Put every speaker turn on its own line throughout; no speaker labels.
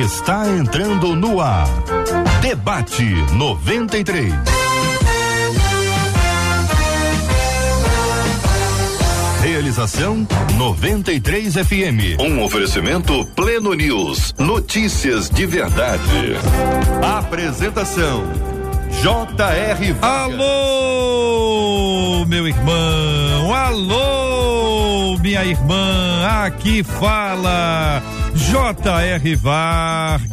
está entrando no ar. Debate 93. Realização 93 FM. Um oferecimento Pleno News. Notícias de verdade. Apresentação J.R.
Alô, meu irmão. Alô, minha irmã. Aqui fala J.R. Vargas.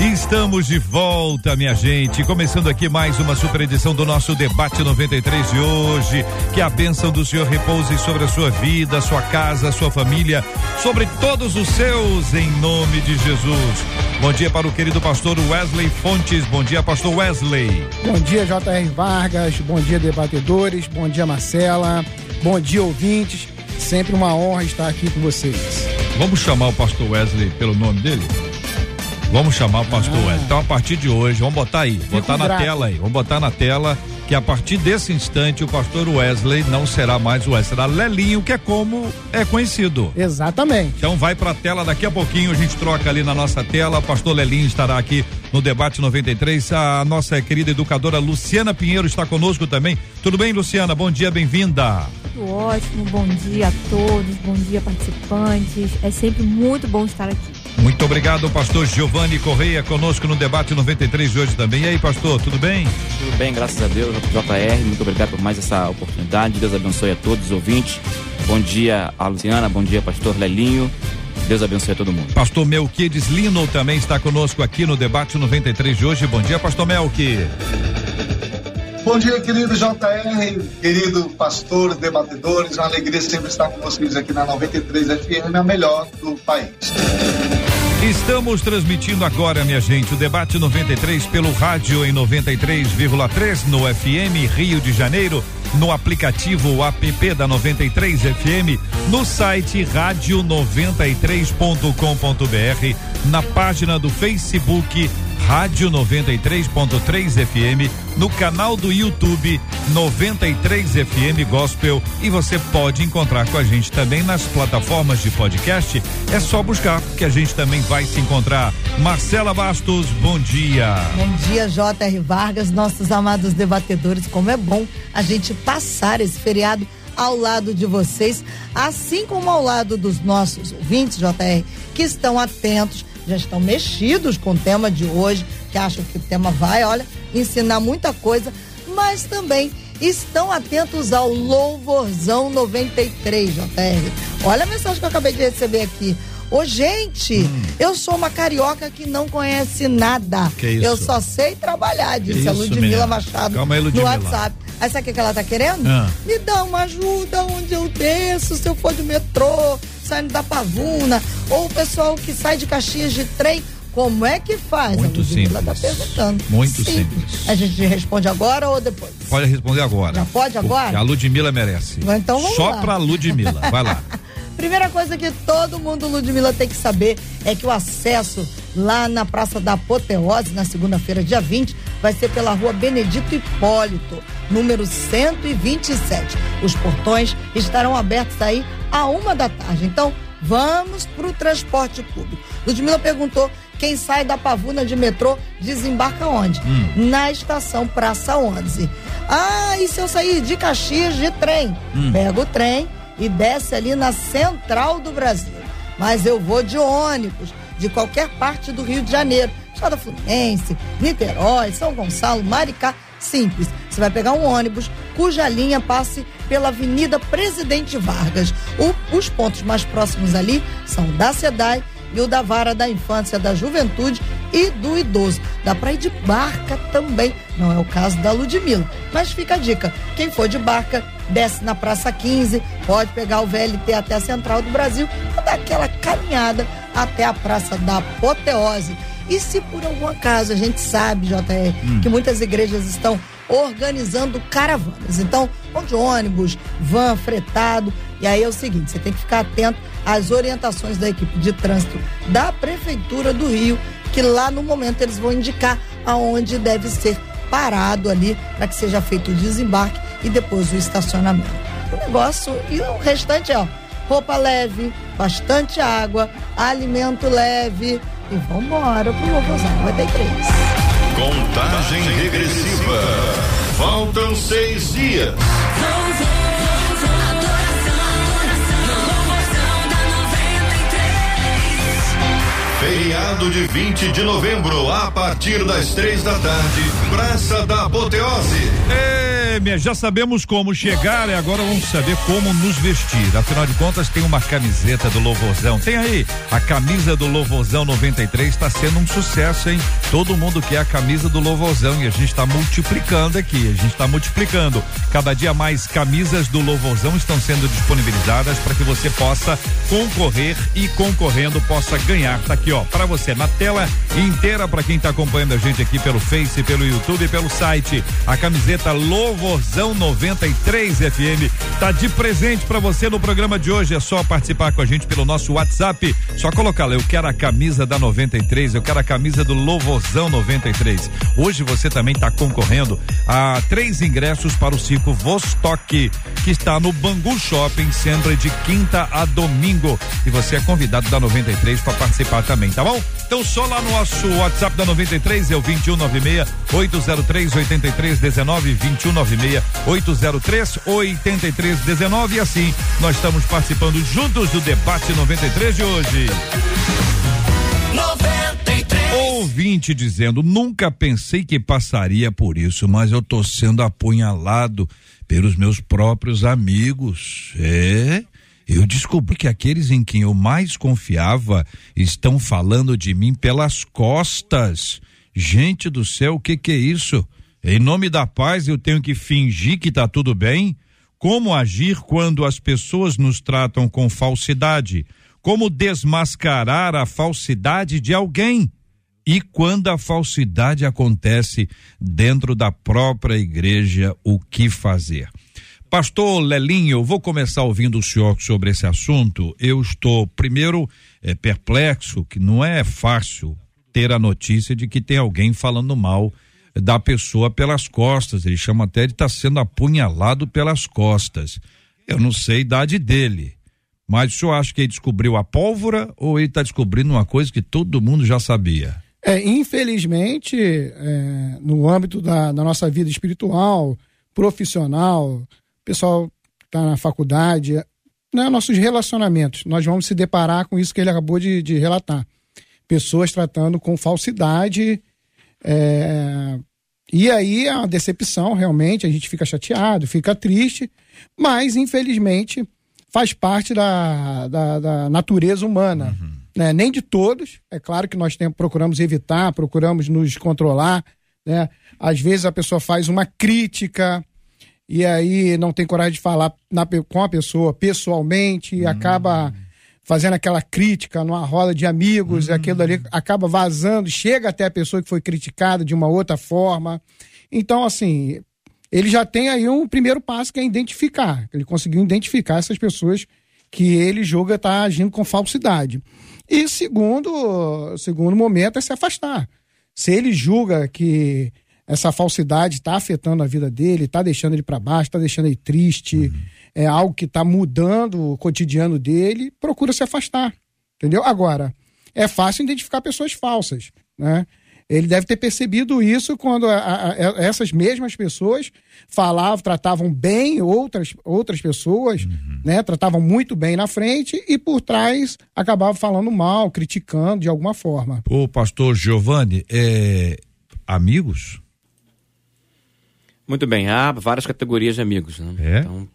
Estamos de volta, minha gente. Começando aqui mais uma super edição do nosso debate 93 de hoje. Que a bênção do Senhor repouse sobre a sua vida, sua casa, sua família, sobre todos os seus, em nome de Jesus. Bom dia para o querido pastor Wesley Fontes. Bom dia, pastor Wesley.
Bom dia, J.R. Vargas. Bom dia, debatedores. Bom dia, Marcela. Bom dia, ouvintes. Sempre uma honra estar aqui com vocês.
Vamos chamar o pastor Wesley pelo nome dele? Vamos chamar o pastor ah. Wesley. Então, a partir de hoje, vamos botar aí, Fico botar na grato. tela aí, vamos botar na tela que a partir desse instante o pastor Wesley não será mais o Wesley, será Lelinho, que é como é conhecido.
Exatamente.
Então vai para a tela daqui a pouquinho, a gente troca ali na nossa tela. O pastor Lelinho estará aqui no debate 93. A nossa querida educadora Luciana Pinheiro está conosco também. Tudo bem, Luciana? Bom dia, bem-vinda.
Tudo ótimo, bom dia a todos, bom dia participantes. É sempre muito bom estar aqui.
Muito obrigado, pastor Giovanni Correia, conosco no debate 93 de hoje também. E aí, pastor, tudo bem?
Tudo bem, graças a Deus, JR. Muito obrigado por mais essa oportunidade. Deus abençoe a todos os ouvintes. Bom dia a Luciana, bom dia, pastor Lelinho. Deus abençoe a todo mundo.
Pastor Melquides Lino também está conosco aqui no debate 93 de hoje. Bom dia, pastor Melqui.
Bom dia, querido JR, querido pastor, debatedores. Uma alegria sempre estar com vocês aqui na 93 FM, a melhor do país.
Estamos transmitindo agora, minha gente, o debate 93 pelo rádio em 93,3 no FM Rio de Janeiro, no aplicativo app da 93 FM, no site rádio93.com.br, na página do Facebook Rádio 93.3 FM, no canal do YouTube 93 FM Gospel e você pode encontrar com a gente também nas plataformas de podcast. É só buscar que a gente também vai se encontrar. Marcela Bastos, bom dia.
Bom dia, J.R. Vargas, nossos amados debatedores. Como é bom a gente passar esse feriado ao lado de vocês, assim como ao lado dos nossos ouvintes, JR, que estão atentos já estão mexidos com o tema de hoje, que acham que o tema vai, olha, ensinar muita coisa, mas também estão atentos ao Louvorzão 93, JR. Olha a mensagem que eu acabei de receber aqui. Ô, gente, hum. eu sou uma carioca que não conhece nada.
Que isso?
Eu só sei trabalhar, disse a Ludmila Machado
Calma aí, Ludmila.
no WhatsApp. Aí sabe o que, ela tá querendo? Ah. Me dá uma ajuda onde eu desço, se eu for de metrô, saindo da Pavuna, ou o pessoal que sai de Caxias de trem, como é que faz?
Muito simples.
Ela tá perguntando.
Muito simples. simples.
A gente responde agora ou depois?
Pode responder agora.
Já pode agora?
A Ludmilla merece.
Então vamos
Só
lá.
pra Ludmilla. Vai lá.
Primeira coisa que todo mundo, Ludmilla, tem que saber é que o acesso lá na Praça da Apoteose, na segunda-feira, dia 20, vai ser pela rua Benedito Hipólito, número 127. Os portões estarão abertos aí a uma da tarde. Então, vamos para o transporte público. Ludmilla perguntou quem sai da Pavuna de metrô desembarca onde?
Hum.
Na estação Praça 11. Ah, e se eu sair de Caxias de trem?
Hum.
Pega o trem e desce ali na central do Brasil. Mas eu vou de ônibus, de qualquer parte do Rio de Janeiro. Estado Fluminense, Niterói, São Gonçalo, Maricá. Simples. Você vai pegar um ônibus cuja linha passe pela Avenida Presidente Vargas. O- os pontos mais próximos ali são da SEDAI e o da Vara da Infância, da Juventude e do Idoso. Dá para ir de barca também. Não é o caso da Ludmilla. Mas fica a dica: quem for de barca, desce na Praça 15, pode pegar o VLT até a Central do Brasil e dar aquela caminhada até a Praça da Apoteose. E se por algum acaso a gente sabe, JR, que muitas igrejas estão organizando caravanas. Então, vão de ônibus, van, fretado. E aí é o seguinte: você tem que ficar atento às orientações da equipe de trânsito da Prefeitura do Rio, que lá no momento eles vão indicar aonde deve ser parado ali para que seja feito o desembarque e depois o estacionamento. O negócio e o restante é, ó, roupa leve, bastante água, alimento leve. E vambora pro Louvozão 93.
Contagem regressiva. Faltam seis dias. Feriado de 20 de novembro, a partir das três da tarde, Praça da Apoteose.
É, minha, já sabemos como chegar e agora vamos saber como nos vestir. Afinal de contas, tem uma camiseta do Louvorzão. Tem aí, a camisa do Louvorzão 93 está sendo um sucesso, hein? Todo mundo quer a camisa do Louvorzão e a gente está multiplicando aqui, a gente está multiplicando. Cada dia mais camisas do Louvorzão estão sendo disponibilizadas para que você possa concorrer e concorrendo possa ganhar. Tá aqui, ó, para você na tela inteira para quem está acompanhando a gente aqui pelo Face, pelo YouTube pelo site. A camiseta Louvorzão 93 FM tá de presente para você no programa de hoje. É só participar com a gente pelo nosso WhatsApp. Só colocar lá, eu quero a camisa da 93, eu quero a camisa do Louvorzão 93. Hoje você também está concorrendo a três ingressos para o circo Vostok, que está no Bangu Shopping, sempre de quinta a domingo. E você é convidado da 93 para participar também, tá bom? Então só lá no nosso WhatsApp da 93 é o 2196 803 8319 2196 803 8319 e assim nós estamos participando juntos do debate 93 de hoje.
93.
Ouvinte dizendo: nunca pensei que passaria por isso, mas eu tô sendo apunhalado pelos meus próprios amigos. É. Eu descobri que aqueles em quem eu mais confiava estão falando de mim pelas costas. Gente do céu, o que que é isso? Em nome da paz eu tenho que fingir que tá tudo bem? Como agir quando as pessoas nos tratam com falsidade? Como desmascarar a falsidade de alguém? E quando a falsidade acontece dentro da própria igreja, o que fazer? Pastor Lelinho, vou começar ouvindo o senhor sobre esse assunto. Eu estou, primeiro, é, perplexo, que não é fácil ter a notícia de que tem alguém falando mal da pessoa pelas costas. Ele chama até de estar tá sendo apunhalado pelas costas. Eu não sei a idade dele. Mas o senhor acha que ele descobriu a pólvora ou ele está descobrindo uma coisa que todo mundo já sabia?
É, infelizmente, é, no âmbito da, da, nossa vida espiritual, profissional, pessoal está na faculdade, né, nossos relacionamentos, nós vamos se deparar com isso que ele acabou de, de relatar. Pessoas tratando com falsidade. É, e aí é uma decepção, realmente, a gente fica chateado, fica triste, mas infelizmente faz parte da, da, da natureza humana. Uhum. Né? Nem de todos, é claro que nós tem, procuramos evitar, procuramos nos controlar. Né? Às vezes a pessoa faz uma crítica e aí não tem coragem de falar na, com a pessoa pessoalmente, e acaba fazendo aquela crítica numa roda de amigos, uhum. aquilo ali acaba vazando, chega até a pessoa que foi criticada de uma outra forma. Então, assim, ele já tem aí um primeiro passo que é identificar. Ele conseguiu identificar essas pessoas que ele julga estar tá agindo com falsidade. E segundo, segundo momento é se afastar. Se ele julga que essa falsidade está afetando a vida dele, está deixando ele para baixo, está deixando ele triste, uhum. é algo que está mudando o cotidiano dele, procura se afastar. Entendeu? Agora, é fácil identificar pessoas falsas, né? Ele deve ter percebido isso quando a, a, a, essas mesmas pessoas falavam, tratavam bem outras, outras pessoas, uhum. né? Tratavam muito bem na frente e por trás acabavam falando mal, criticando de alguma forma.
O pastor Giovanni, é, amigos?
Muito bem, há várias categorias de amigos. Né?
É?
Então,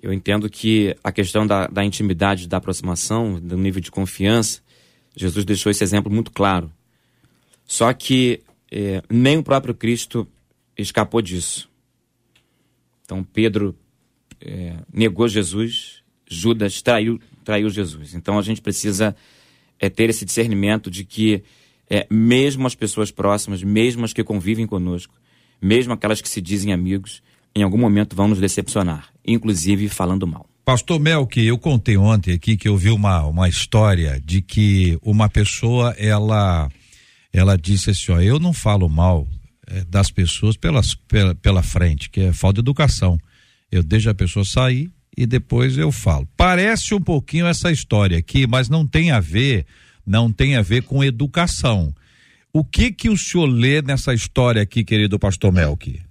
eu entendo que a questão da, da intimidade, da aproximação, do nível de confiança, Jesus deixou esse exemplo muito claro. Só que é, nem o próprio Cristo escapou disso. Então Pedro é, negou Jesus, Judas traiu, traiu Jesus. Então a gente precisa é, ter esse discernimento de que é, mesmo as pessoas próximas, mesmo as que convivem conosco, mesmo aquelas que se dizem amigos, em algum momento vão nos decepcionar, inclusive falando mal.
Pastor Melk, eu contei ontem aqui que eu vi uma, uma história de que uma pessoa, ela ela disse assim, ó, eu não falo mal é, das pessoas pelas, pela, pela frente, que é falta de educação. Eu deixo a pessoa sair e depois eu falo. Parece um pouquinho essa história aqui, mas não tem a ver, não tem a ver com educação. O que que o senhor lê nessa história aqui, querido pastor Melk?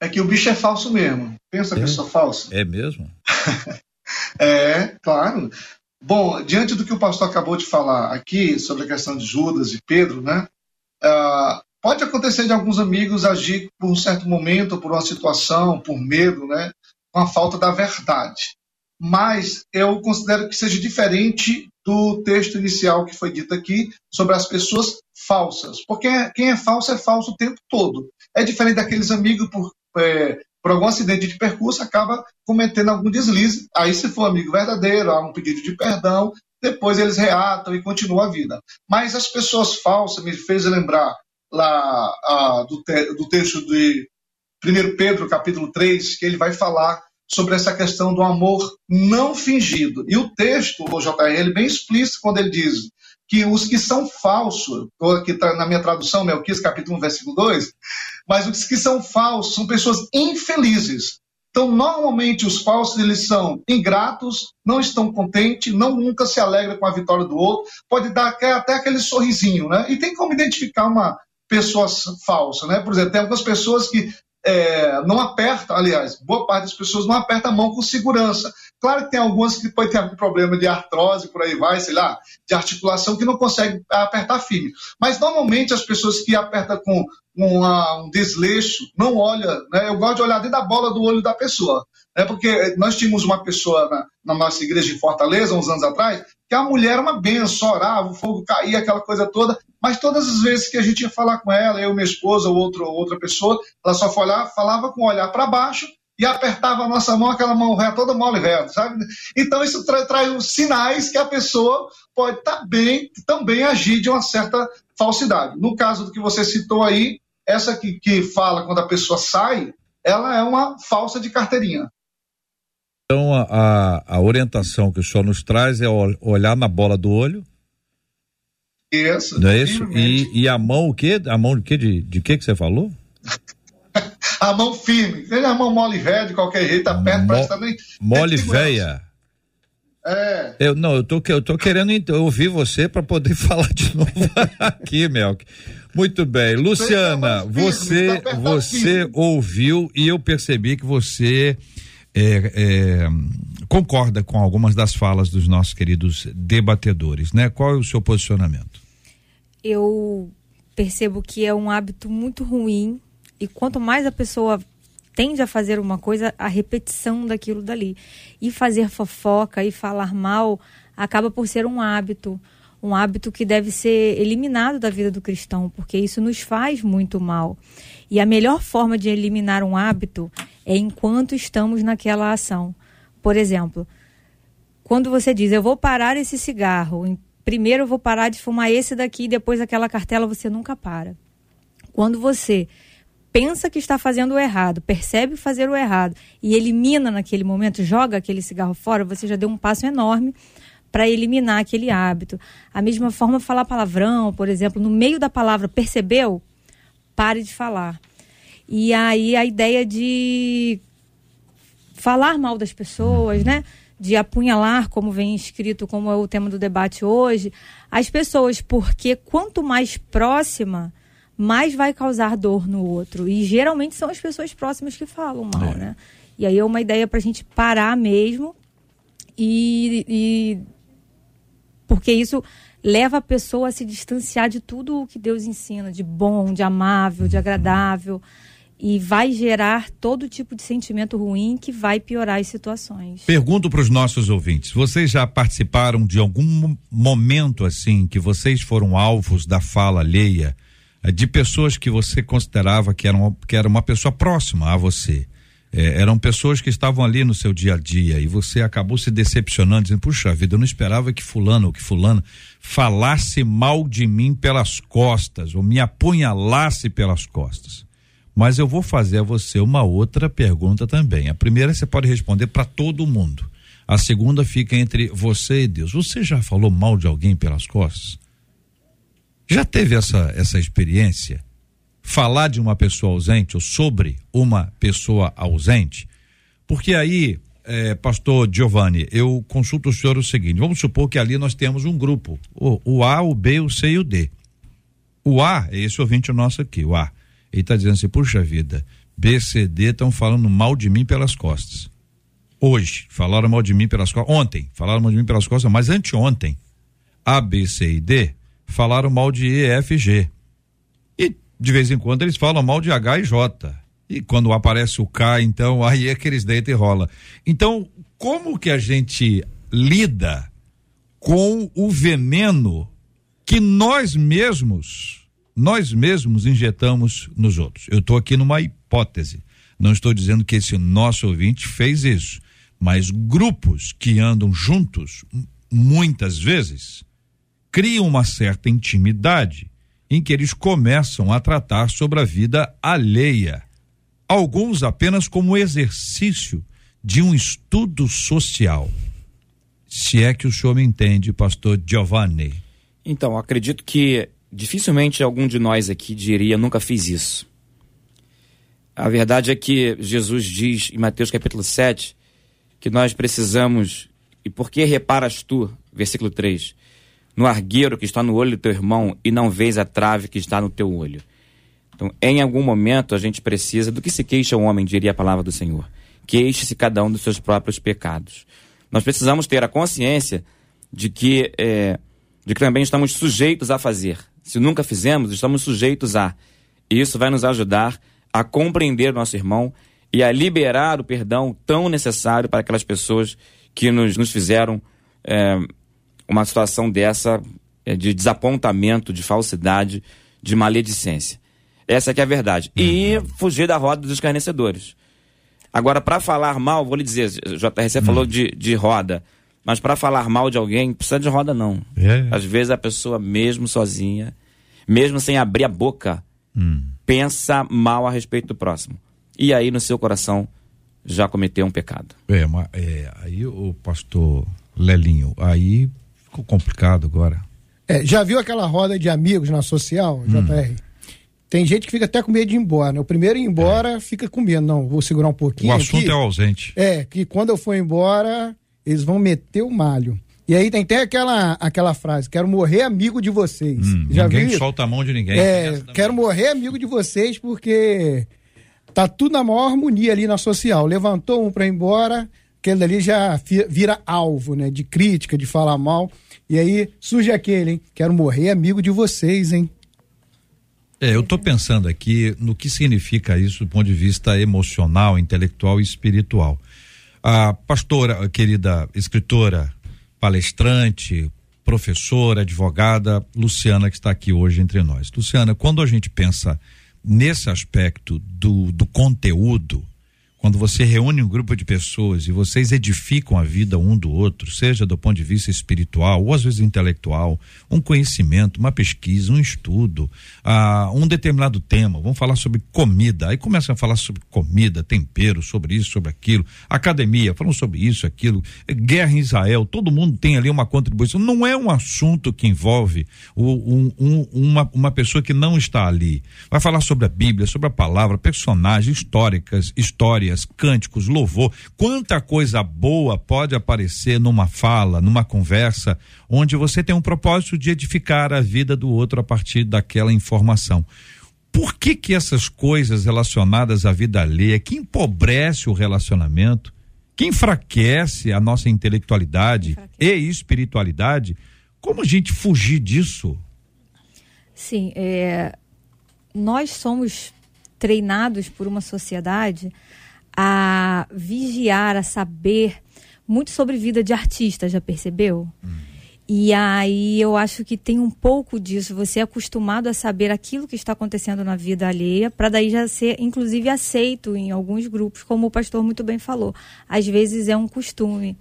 É que o bicho é falso mesmo. Pensa
É?
que eu sou falso.
É mesmo?
É, claro. Bom, diante do que o pastor acabou de falar aqui sobre a questão de Judas e Pedro, né? ah, pode acontecer de alguns amigos agir por um certo momento, por uma situação, por medo, né? Com a falta da verdade. Mas eu considero que seja diferente do texto inicial que foi dito aqui sobre as pessoas falsas. Porque quem é falso é falso o tempo todo. É diferente daqueles amigos por, é, por algum acidente de percurso acaba cometendo algum deslize. Aí, se for amigo verdadeiro, há um pedido de perdão, depois eles reatam e continuam a vida. Mas as pessoas falsas me fez lembrar lá ah, do, te- do texto de 1 Pedro, capítulo 3, que ele vai falar sobre essa questão do amor não fingido. E o texto, o JR, bem explícito quando ele diz que os que são falsos, ou aqui está na minha tradução, Melquias, capítulo 1, versículo 2, mas os que são falsos são pessoas infelizes. Então, normalmente, os falsos, eles são ingratos, não estão contentes, não nunca se alegram com a vitória do outro, pode dar até aquele sorrisinho, né? E tem como identificar uma pessoa falsa, né? Por exemplo, tem algumas pessoas que é, não apertam, aliás, boa parte das pessoas não aperta a mão com segurança. Claro que tem algumas que pode ter algum problema de artrose, por aí vai, sei lá, de articulação, que não consegue apertar firme. Mas normalmente as pessoas que apertam com uma- um desleixo, não olha, né? Eu gosto de olhar dentro da bola do olho da pessoa. Né? Porque nós tínhamos uma pessoa na, na nossa igreja de Fortaleza, uns anos atrás, que a mulher era uma benção, orava, o fogo caía, aquela coisa toda, mas todas as vezes que a gente ia falar com ela, eu, minha esposa ou outro, outra pessoa, ela só falava, falava com o olhar para baixo e apertava a nossa mão, aquela mão reta, toda mole reta, sabe? Então isso tra traz os sinais que a pessoa pode tá bem, também agir de uma certa falsidade. No caso do que você citou aí, essa que, que fala quando a pessoa sai, ela é uma falsa de carteirinha.
Então, a, a, orientação que o senhor nos traz é ol- olhar na bola do olho,
Isso.
não é isso? E, e a mão, o quê? A mão de quê? De, de quê que você falou?
A mão firme. Seja a mão mole velha, de qualquer jeito, aperta,
Mo-
parece também.
Mole véia.
É.
Eu, não, eu tô, eu tô querendo ouvir você para poder falar de novo aqui, Melk. Muito bem. Luciana,
mais
você,
firme, tá
você
firme.
ouviu e eu percebi que você é, é, concorda com algumas das falas dos nossos queridos debatedores, né? Qual é o seu posicionamento?
Eu percebo que é um hábito muito ruim e quanto mais a pessoa tende a fazer uma coisa, a repetição daquilo dali. E fazer fofoca e falar mal acaba por ser um hábito, um hábito que deve ser eliminado da vida do cristão, porque isso nos faz muito mal. E a melhor forma de eliminar um hábito é enquanto estamos naquela ação. Por exemplo, quando você diz, eu vou parar esse cigarro, primeiro eu vou parar de fumar esse daqui, depois aquela cartela, você nunca para. Quando você pensa que está fazendo o errado, percebe fazer o errado e elimina naquele momento, joga aquele cigarro fora, você já deu um passo enorme para eliminar aquele hábito. A mesma forma, falar palavrão, por exemplo, no meio da palavra, percebeu? Pare de falar. E aí a ideia de falar mal das pessoas, né? De apunhalar, como vem escrito, como é o tema do debate hoje, as pessoas, porque quanto mais próxima, mais vai causar dor no outro. E geralmente são as pessoas próximas que falam mal,
É.
né? E aí é uma ideia para a gente parar mesmo e, e porque isso leva a pessoa a se distanciar de tudo o que Deus ensina, de bom, de amável, de agradável, e vai gerar todo tipo de sentimento ruim que vai piorar as situações.
Pergunto para os nossos ouvintes: vocês já participaram de algum mo- momento assim que vocês foram alvos da fala alheia eh, de pessoas que você considerava que eram que era uma pessoa próxima a você? Eh, eram pessoas que estavam ali no seu dia a dia e você acabou se decepcionando, dizendo: puxa vida, eu não esperava que fulano ou que fulano falasse mal de mim pelas costas ou me apunhalasse pelas costas. Mas eu vou fazer a você uma outra pergunta também. A primeira você pode responder para todo mundo. A segunda fica entre você e Deus. Você já falou mal de alguém pelas costas? Já teve essa essa experiência? Falar de uma pessoa ausente ou sobre uma pessoa ausente? Porque aí, é, pastor Giovanni, eu consulto o senhor o seguinte: vamos supor que ali nós temos um grupo, o, o A, o B, o C e o D. O A, é esse ouvinte nosso aqui, o A. Ele está dizendo assim: puxa vida, B, C, D estão falando mal de mim pelas costas. Hoje, falaram mal de mim pelas costas. Ontem, falaram mal de mim pelas costas, mas anteontem, A, B, C e D falaram mal de E, F G. E de vez em quando eles falam mal de H e J. E quando aparece o K, então aí é que eles deitam e rola. Então, como que a gente lida com o veneno que nós mesmos, nós mesmos injetamos nos outros? Eu estou aqui numa hipótese. Não estou dizendo que esse nosso ouvinte fez isso, mas grupos que andam juntos, muitas vezes, criam uma certa intimidade em que eles começam a tratar sobre a vida alheia alguns apenas como exercício de um estudo social. Se é que o senhor me entende, pastor Giovanni.
Então, acredito que dificilmente algum de nós aqui diria nunca fiz isso. A verdade é que Jesus diz em Mateus capítulo 7 que nós precisamos, e por que reparas tu, versículo 3, no argueiro que está no olho do teu irmão e não vês a trave que está no teu olho? Então, em algum momento, a gente precisa do que se queixa o homem, diria a palavra do Senhor. Queixe-se cada um dos seus próprios pecados. Nós precisamos ter a consciência de que, é, de que também estamos sujeitos a fazer. Se nunca fizemos, estamos sujeitos a. E isso vai nos ajudar a compreender o nosso irmão e a liberar o perdão tão necessário para aquelas pessoas que nos, nos fizeram é, uma situação dessa é, de desapontamento, de falsidade, de maledicência. Essa é que é a verdade. E uhum. fugir da roda dos escarnecedores. Agora, para falar mal, vou lhe dizer, JRC uhum. falou de, de roda, mas para falar mal de alguém, precisa de roda não. É. Às vezes a pessoa, mesmo sozinha, mesmo sem abrir a boca, uhum. pensa mal a respeito do próximo. E aí no seu coração já cometeu um pecado.
É, mas é, aí o pastor Lelinho, aí ficou complicado agora.
É, já viu aquela roda de amigos na social, hum. JR? Tem gente que fica até com medo de ir embora. Né? O primeiro ir embora é. fica com medo. Não, vou segurar um pouquinho.
O assunto aqui. é ausente.
É, que quando eu for embora, eles vão meter o malho. E aí tem até aquela, aquela frase: quero morrer amigo de vocês.
Hum, Já ninguém viu? solta a mão de ninguém.
É, quero morrer amigo de vocês porque tá tudo na maior harmonia ali na social. Levantou um para ir embora, aquele ali já vira alvo, né? De crítica, de falar mal. E aí surge aquele, hein? Quero morrer amigo de vocês, hein?
É, eu estou pensando aqui no que significa isso do ponto de vista emocional, intelectual e espiritual. A pastora, a querida escritora, palestrante, professora, advogada, Luciana, que está aqui hoje entre nós. Luciana, quando a gente pensa nesse aspecto do, do conteúdo, quando você reúne um grupo de pessoas e vocês edificam a vida um do outro, seja do ponto de vista espiritual ou às vezes intelectual, um conhecimento, uma pesquisa, um estudo, ah, um determinado tema, vamos falar sobre comida, aí começam a falar sobre comida, tempero, sobre isso, sobre aquilo, academia, falam sobre isso, aquilo, guerra em Israel, todo mundo tem ali uma contribuição, não é um assunto que envolve o, um, um, uma, uma pessoa que não está ali, vai falar sobre a Bíblia, sobre a palavra, personagens históricas, histórias, cânticos, louvor. Quanta coisa boa pode aparecer numa fala, numa conversa, onde você tem um propósito de edificar a vida do outro a partir daquela informação. Por que que essas coisas relacionadas à vida alheia, que empobrece o relacionamento, que enfraquece a nossa intelectualidade enfraquece. e espiritualidade, como a gente fugir disso?
Sim, é, nós somos treinados por uma sociedade a vigiar, a saber muito sobre vida de artista, já percebeu? Hum. E aí eu acho que tem um pouco disso, você é acostumado a saber aquilo que está acontecendo na vida alheia, para daí já ser, inclusive, aceito em alguns grupos, como o pastor muito bem falou. Às vezes é um costume.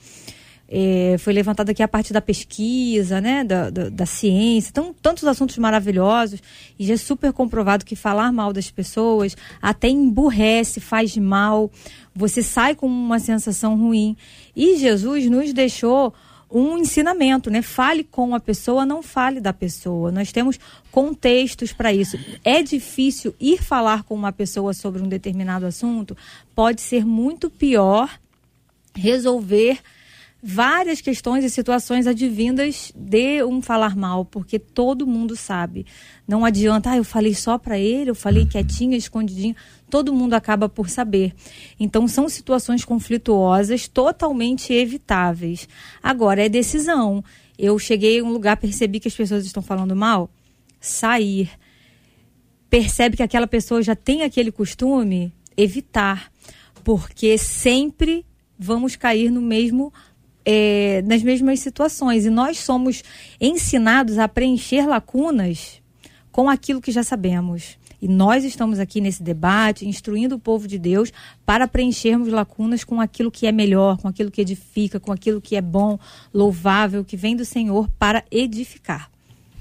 É, foi levantado aqui a parte da pesquisa, né, da, da, da, ciência, então, tantos assuntos maravilhosos, e já é super comprovado que falar mal das pessoas até emburrece, faz mal, você sai com uma sensação ruim. E Jesus nos deixou um ensinamento, né? Fale com a pessoa, não fale da pessoa. Nós temos contextos para isso. É difícil ir falar com uma pessoa sobre um determinado assunto, pode ser muito pior resolver várias questões e situações advindas de um falar mal, porque todo mundo sabe. Não adianta, ah, eu falei só para ele, eu falei quietinha, escondidinha. Todo mundo acaba por saber. Então são situações conflituosas totalmente evitáveis. Agora é decisão. Eu cheguei a um lugar, percebi que as pessoas estão falando mal, sair. Percebe que aquela pessoa já tem aquele costume, evitar, porque sempre vamos cair no mesmo é, nas mesmas situações. E nós somos ensinados a preencher lacunas com aquilo que já sabemos. E nós estamos aqui nesse debate, instruindo o povo de Deus para preenchermos lacunas com aquilo que é melhor, com aquilo que edifica, com aquilo que é bom, louvável, que vem do Senhor para edificar.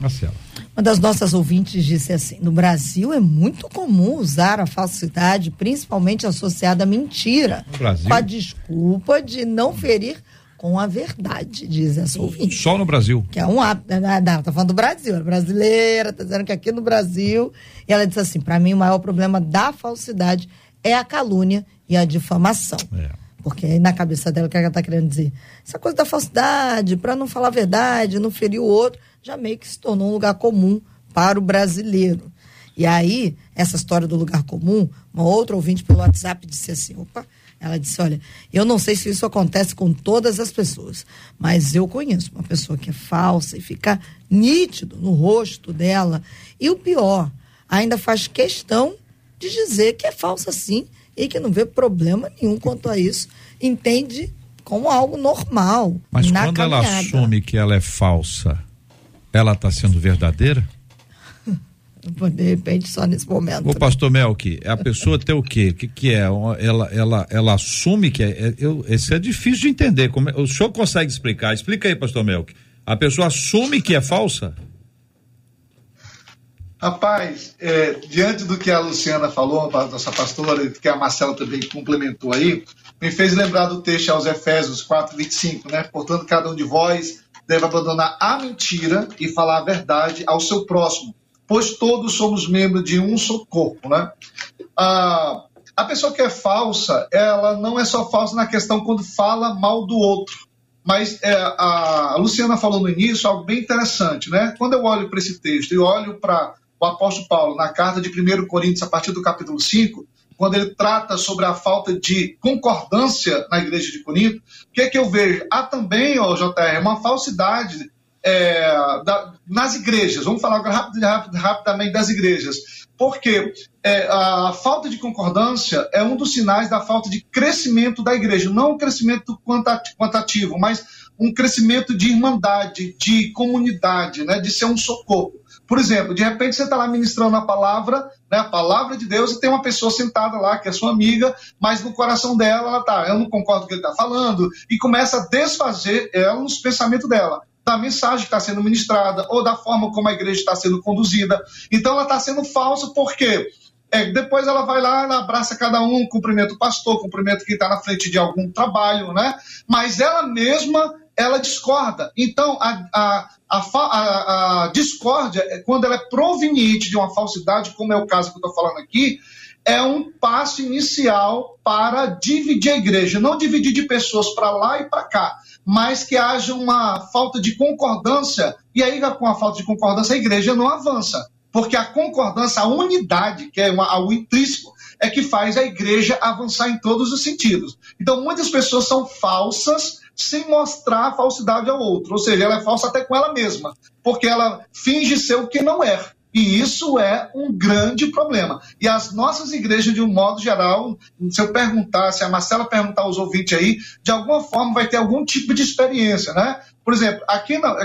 Marcela.
Uma das nossas ouvintes disse assim: no Brasil é muito comum usar a falsidade, principalmente associada à mentira, com a desculpa de não ferir com a verdade, diz essa ouvinte.
Só no Brasil.
Que é um hábito. Né, né, não, tá falando do Brasil, é brasileira, tá dizendo que aqui no Brasil. E ela disse assim: para mim, o maior problema da falsidade é a calúnia e a difamação. É. Porque aí na cabeça dela, o que ela tá querendo dizer? Essa coisa da falsidade, para não falar a verdade, não ferir o outro, já meio que se tornou um lugar comum para o brasileiro. E aí, essa história do lugar comum, uma outra ouvinte pelo WhatsApp disse assim: opa, ela disse: Olha, eu não sei se isso acontece com todas as pessoas, mas eu conheço uma pessoa que é falsa e fica nítido no rosto dela. E o pior, ainda faz questão de dizer que é falsa sim e que não vê problema nenhum quanto a isso. Entende como algo normal.
Mas quando caminhada. ela assume que ela é falsa, ela está sendo verdadeira?
De repente só nesse momento.
O pastor Melk, a pessoa tem o quê? O que, que é? Ela, ela, ela assume que é. é eu, esse é difícil de entender. Como, é, o senhor consegue explicar? Explica aí, pastor Melk. A pessoa assume que é falsa?
Rapaz, é, diante do que a Luciana falou, a nossa pastora, que a Marcela também complementou aí, me fez lembrar do texto aos Efésios 4, 25, né? Portanto, cada um de vós deve abandonar a mentira e falar a verdade ao seu próximo pois todos somos membros de um só corpo, né? Ah, a pessoa que é falsa, ela não é só falsa na questão quando fala mal do outro. Mas é, a Luciana falou no início algo bem interessante, né? Quando eu olho para esse texto e olho para o apóstolo Paulo na carta de 1 Coríntios, a partir do capítulo 5, quando ele trata sobre a falta de concordância na igreja de Corinto, o que é que eu vejo? Há também, ó, JR, uma falsidade é, da, nas igrejas. Vamos falar rapid, rapid, rapidamente das igrejas. Porque é, a falta de concordância é um dos sinais da falta de crescimento da igreja. Não um crescimento quantitativo, mas um crescimento de irmandade, de comunidade, né, de ser um socorro. Por exemplo, de repente você está lá ministrando a palavra, né, a palavra de Deus, e tem uma pessoa sentada lá, que é sua amiga, mas no coração dela, ela tá, eu não concordo com o que ele está falando, e começa a desfazer ela nos pensamentos dela da mensagem que está sendo ministrada ou da forma como a igreja está sendo conduzida. Então ela está sendo falsa porque é, depois ela vai lá, ela abraça cada um, cumprimenta o pastor, cumprimenta quem está na frente de algum trabalho, né? Mas ela mesma, ela discorda. Então, a, a, a, a, discórdia, é, quando ela é proveniente de uma falsidade, como é o caso que eu estou falando aqui, é um passo inicial para dividir a igreja. Não dividir de pessoas para lá e para cá, mas que haja uma falta de concordância, e aí com a falta de concordância a igreja não avança, porque a concordância, a unidade, que é uma, algo intrínseco, é que faz a igreja avançar em todos os sentidos. Então muitas pessoas são falsas sem mostrar a falsidade ao outro, ou seja, ela é falsa até com ela mesma, porque ela finge ser o que não é. E isso é um grande problema. E as nossas igrejas, de um modo geral, se eu perguntar, se a Marcela perguntar aos ouvintes aí, de alguma forma vai ter algum tipo de experiência, né? Por exemplo, aqui, na,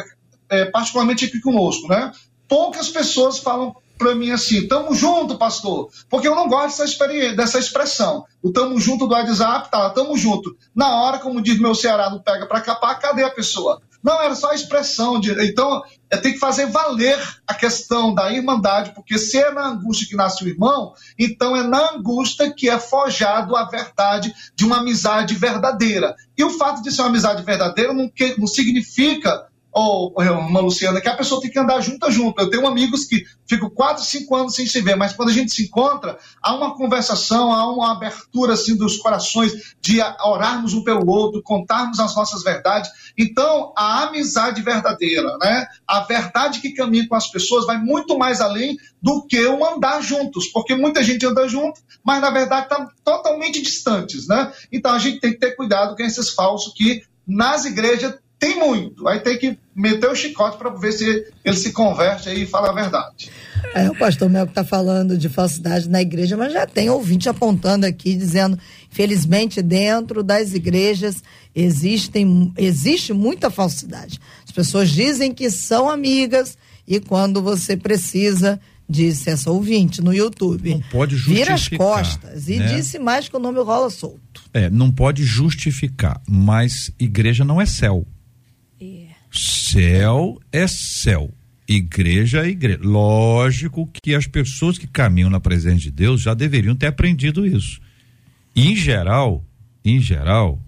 é, particularmente aqui conosco, né? Poucas pessoas falam para mim assim, tamo junto, pastor, porque eu não gosto dessa, dessa expressão. O tamo junto do WhatsApp, tá, tamo junto. Na hora, como diz meu Ceará, não pega para capar, cadê a pessoa? Não, era só a expressão. De, então, é, tem que fazer valer a questão da irmandade, porque se é na angústia que nasce o irmão, então é na angústia que é forjado a verdade de uma amizade verdadeira. E o fato de ser uma amizade verdadeira não, que, não significa ou uma Luciana, que a pessoa tem que andar junto a junto. Eu tenho amigos que ficam quatro, cinco anos sem se ver, mas quando a gente se encontra, há uma conversação, há uma abertura assim dos corações de orarmos um pelo outro, contarmos as nossas verdades. Então, a amizade verdadeira, né? A verdade que caminha com as pessoas vai muito mais além do que o andar juntos, porque muita gente anda junto, mas na verdade está totalmente distantes, né? Então a gente tem que ter cuidado com esses falsos que nas igrejas tem muito. Aí tem que meter o chicote para ver se ele se converte aí e fala a verdade.
É, o pastor Melco está falando de falsidade na igreja, mas já tem ouvinte apontando aqui, dizendo, felizmente, dentro das igrejas existem, existe muita falsidade. As pessoas dizem que são amigas e quando você precisa, disse essa ouvinte no YouTube.
Não pode justificar.
Vira as costas e
né?
disse mais que o nome rola solto.
É, não pode justificar, mas igreja não é céu. Céu é céu. Igreja é igreja. Lógico que as pessoas que caminham na presença de Deus já deveriam ter aprendido isso. E, em geral, em geral,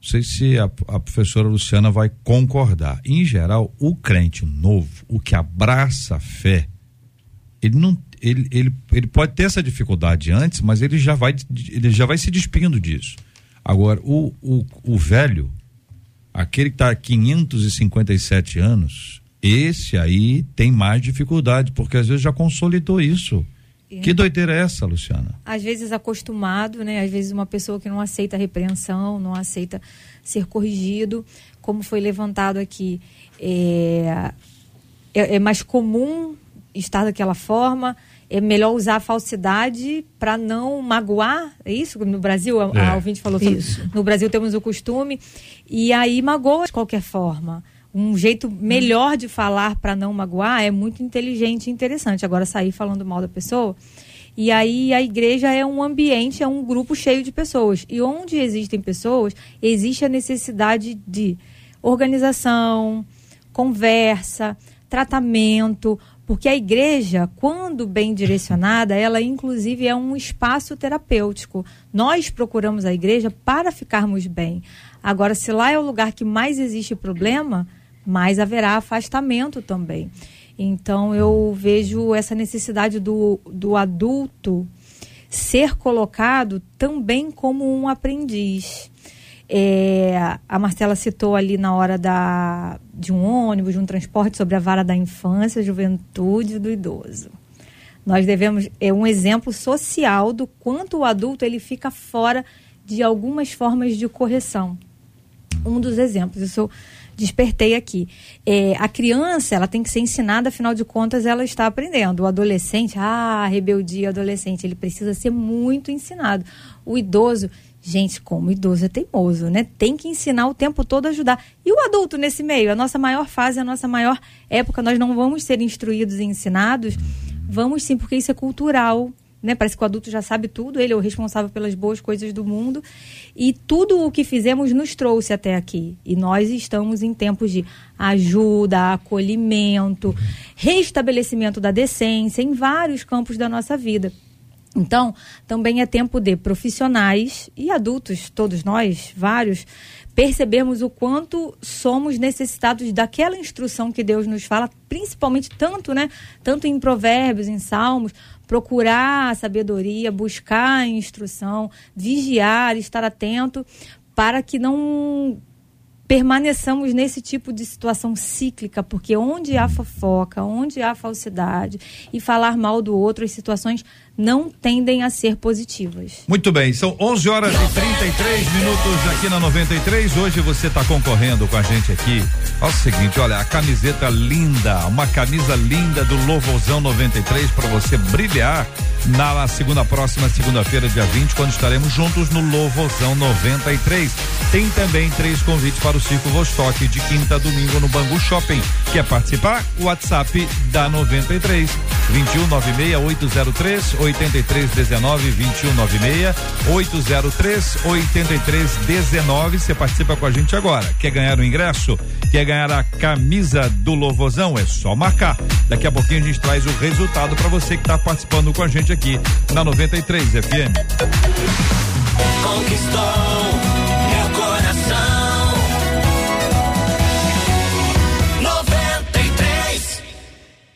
não sei se a, a professora Luciana vai concordar. Em geral, o crente novo, o que abraça a fé, ele não ele, ele, ele pode ter essa dificuldade antes, mas ele já vai ele já vai se despindo disso. Agora, o, o, o velho, aquele que está há 557 anos, esse aí tem mais dificuldade, porque às vezes já consolidou isso.
É.
Que doideira é essa, Luciana?
às vezes acostumado, né? Às vezes uma pessoa que não aceita a repreensão, não aceita ser corrigido, como foi levantado aqui, é, é, é mais comum estar daquela forma, é melhor usar a falsidade para não magoar, é isso? No Brasil, a,
É.
a ouvinte falou sobre,
Isso.
no Brasil temos o costume, e aí magoa de qualquer forma. Um jeito melhor de falar para não magoar é muito inteligente e interessante. Agora, sair falando mal da pessoa. E aí, a igreja é um ambiente, é um grupo cheio de pessoas. E onde existem pessoas, existe a necessidade de organização, conversa, tratamento, porque a igreja, quando bem direcionada, ela inclusive é um espaço terapêutico. Nós procuramos a igreja para ficarmos bem. Agora, se lá é o lugar que mais existe problema, mais haverá afastamento também. Então, eu vejo essa necessidade do, do adulto ser colocado também como um aprendiz. É, a Marcela citou ali na hora da, de um ônibus, de um transporte, sobre a vara da infância, juventude do idoso. Nós devemos, é um exemplo social do quanto o adulto ele fica fora de algumas formas de correção. Um dos exemplos, isso eu despertei aqui. É, a criança, ela tem que ser ensinada, afinal de contas, ela está aprendendo. O adolescente, ah, rebeldia adolescente, ele precisa ser muito ensinado. O idoso, gente, como idoso é teimoso, né? Tem que ensinar o tempo todo a ajudar. E o adulto nesse meio? A nossa maior fase, a nossa maior época, nós não vamos ser instruídos e ensinados. Vamos sim, porque isso é cultural. Né? Parece que o adulto já sabe tudo, ele é o responsável pelas boas coisas do mundo. E tudo o que fizemos nos trouxe até aqui. E nós estamos em tempos de ajuda, acolhimento, restabelecimento da decência em vários campos da nossa vida. Então, também é tempo de profissionais e adultos, todos nós, vários, percebermos o quanto somos necessitados daquela instrução que Deus nos fala, principalmente tanto, né? Tanto em provérbios, em salmos, procurar a sabedoria, buscar a instrução, vigiar, estar atento, para que não permaneçamos nesse tipo de situação cíclica, porque onde há fofoca, onde há falsidade e falar mal do outro, as situações não tendem a ser positivas.
Muito bem, são 11 horas e 33 minutos aqui na 93. Hoje você está concorrendo com a gente aqui. Olha o seguinte, olha, a camiseta linda, uma camisa linda do Louvozão 93 para você brilhar na, segunda próxima segunda-feira, dia 20, quando estaremos juntos no Louvozão 93. Tem também três convites para o Circo Vostok de quinta a domingo no Bangu Shopping. Quer participar? WhatsApp da 93 2196 803 8319 2196 803 8319. Você participa com a gente agora. Quer ganhar o ingresso? Quer ganhar a camisa do Louvozão? É só marcar. Daqui a pouquinho a gente traz o resultado para você que está participando com a gente aqui na 93 FM.
Conquistou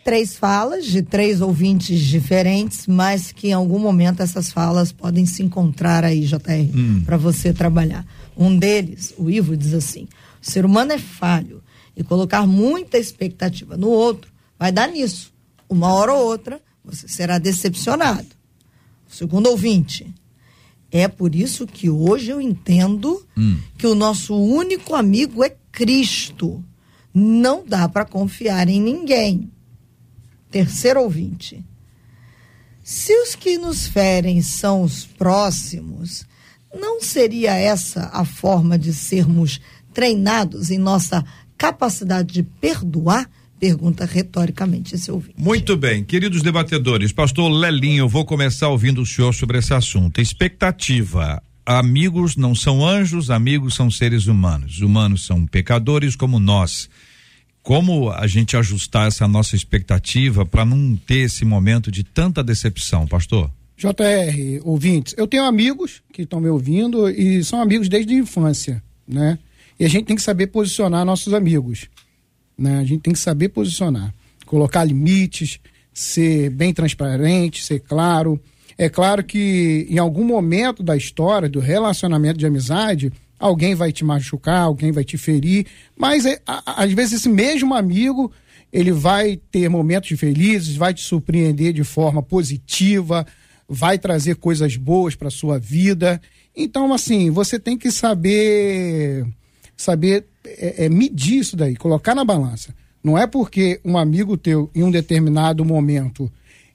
três falas de três ouvintes diferentes, mas que em algum momento essas falas podem se encontrar aí, JR, hum. para você trabalhar. Um deles, o Ivo, diz assim: o ser humano é falho e colocar muita expectativa no outro vai dar nisso. Uma hora ou outra você será decepcionado. Segundo ouvinte, é por isso que hoje eu entendo hum. que o nosso único amigo é Cristo. Não dá para confiar em ninguém. Terceiro ouvinte. Se os que nos ferem são os próximos, não seria essa a forma de sermos treinados em nossa capacidade de perdoar? Pergunta retoricamente esse ouvinte.
Muito bem, queridos debatedores, pastor Lelinho, vou começar ouvindo o senhor sobre esse assunto. Expectativa. Amigos não são anjos, amigos são seres humanos. Humanos são pecadores como nós. Como a gente ajustar essa nossa expectativa para não ter esse momento de tanta decepção, pastor?
JR, ouvintes, eu tenho amigos que estão me ouvindo e são amigos desde a infância, né? E a gente tem que saber posicionar nossos amigos. Né? A gente tem que saber posicionar, colocar limites, ser bem transparente, ser claro. É claro que em algum momento da história, do relacionamento de amizade, alguém vai te machucar, alguém vai te ferir, mas é, a, às vezes esse mesmo amigo ele vai ter momentos felizes, vai te surpreender de forma positiva, vai trazer coisas boas para sua vida. Então, assim, você tem que saber saber é, é, medir isso daí, colocar na balança. Não é porque um amigo teu, em um determinado momento,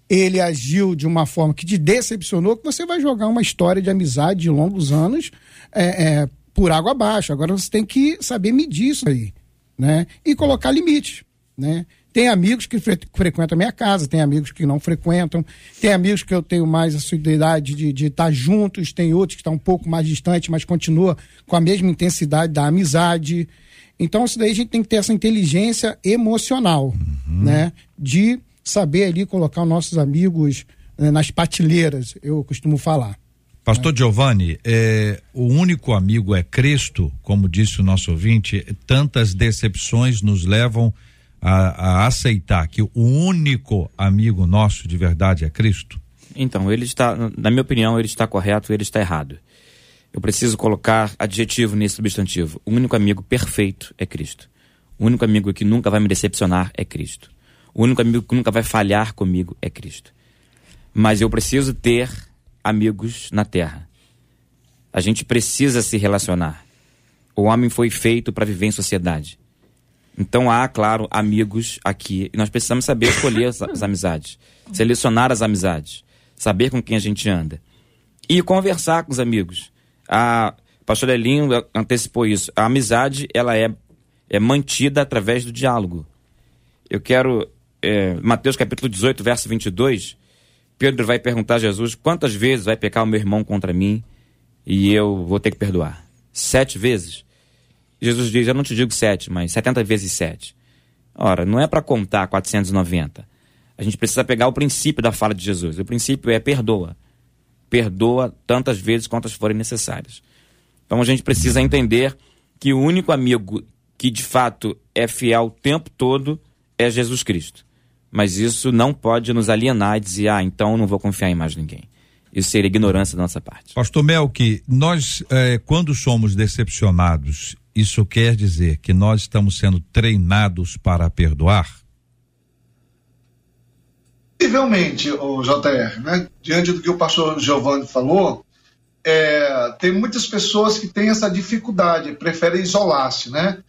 ele agiu de uma forma que te decepcionou, que você vai jogar uma história de amizade de longos anos é, é, por água abaixo. Agora você tem que saber medir isso aí, né? E colocar limites, né? Tem amigos que fre frequentam a minha casa, tem amigos que não frequentam, tem amigos que eu tenho mais a sua idade de estar tá juntos, tem outros que estão um pouco mais distantes, mas continua com a mesma intensidade da amizade. Então, isso daí a gente tem que ter essa inteligência emocional, uhum. né? De saber ali colocar os nossos amigos né, nas patilheiras, eu costumo falar.
Pastor? Giovanni, é, o único amigo é Cristo, como disse o nosso ouvinte, tantas decepções nos levam a, a aceitar que o único amigo nosso de verdade é Cristo?
Então, ele está, na minha opinião, ele está correto, ele está errado. Eu preciso colocar adjetivo nesse substantivo. O único amigo perfeito é Cristo. O único amigo que nunca vai me decepcionar é Cristo. O único amigo que nunca vai falhar comigo é Cristo. Mas eu preciso ter amigos na terra. A gente precisa se relacionar. O homem foi feito para viver em sociedade. Então há, claro, amigos aqui. E nós precisamos saber escolher as, as amizades, selecionar as amizades, saber com quem a gente anda. E conversar com os amigos. A pastor Elinho antecipou isso. A amizade, ela é, é mantida através do diálogo. Eu quero, é, Mateus capítulo 18, verso 22, Pedro vai perguntar a Jesus quantas vezes vai pecar o meu irmão contra mim e eu vou ter que perdoar. Sete vezes. Jesus diz: Eu não te digo sete, mas 70 vezes sete. Ora, não é para contar 490. A gente precisa pegar o princípio da fala de Jesus. O princípio é perdoa. Perdoa tantas vezes quantas forem necessárias. Então a gente precisa entender que o único amigo que de fato é fiel o tempo todo é Jesus Cristo. Mas isso não pode nos alienar e dizer, ah, então não vou confiar em mais ninguém. Isso seria ignorância da nossa parte.
Pastor Melk, nós, eh, quando somos decepcionados isso quer dizer que nós estamos sendo treinados para perdoar?
Possivelmente, o JR, né? diante do que o pastor Giovanni falou, é, tem muitas pessoas que têm essa dificuldade, preferem isolar-se, né?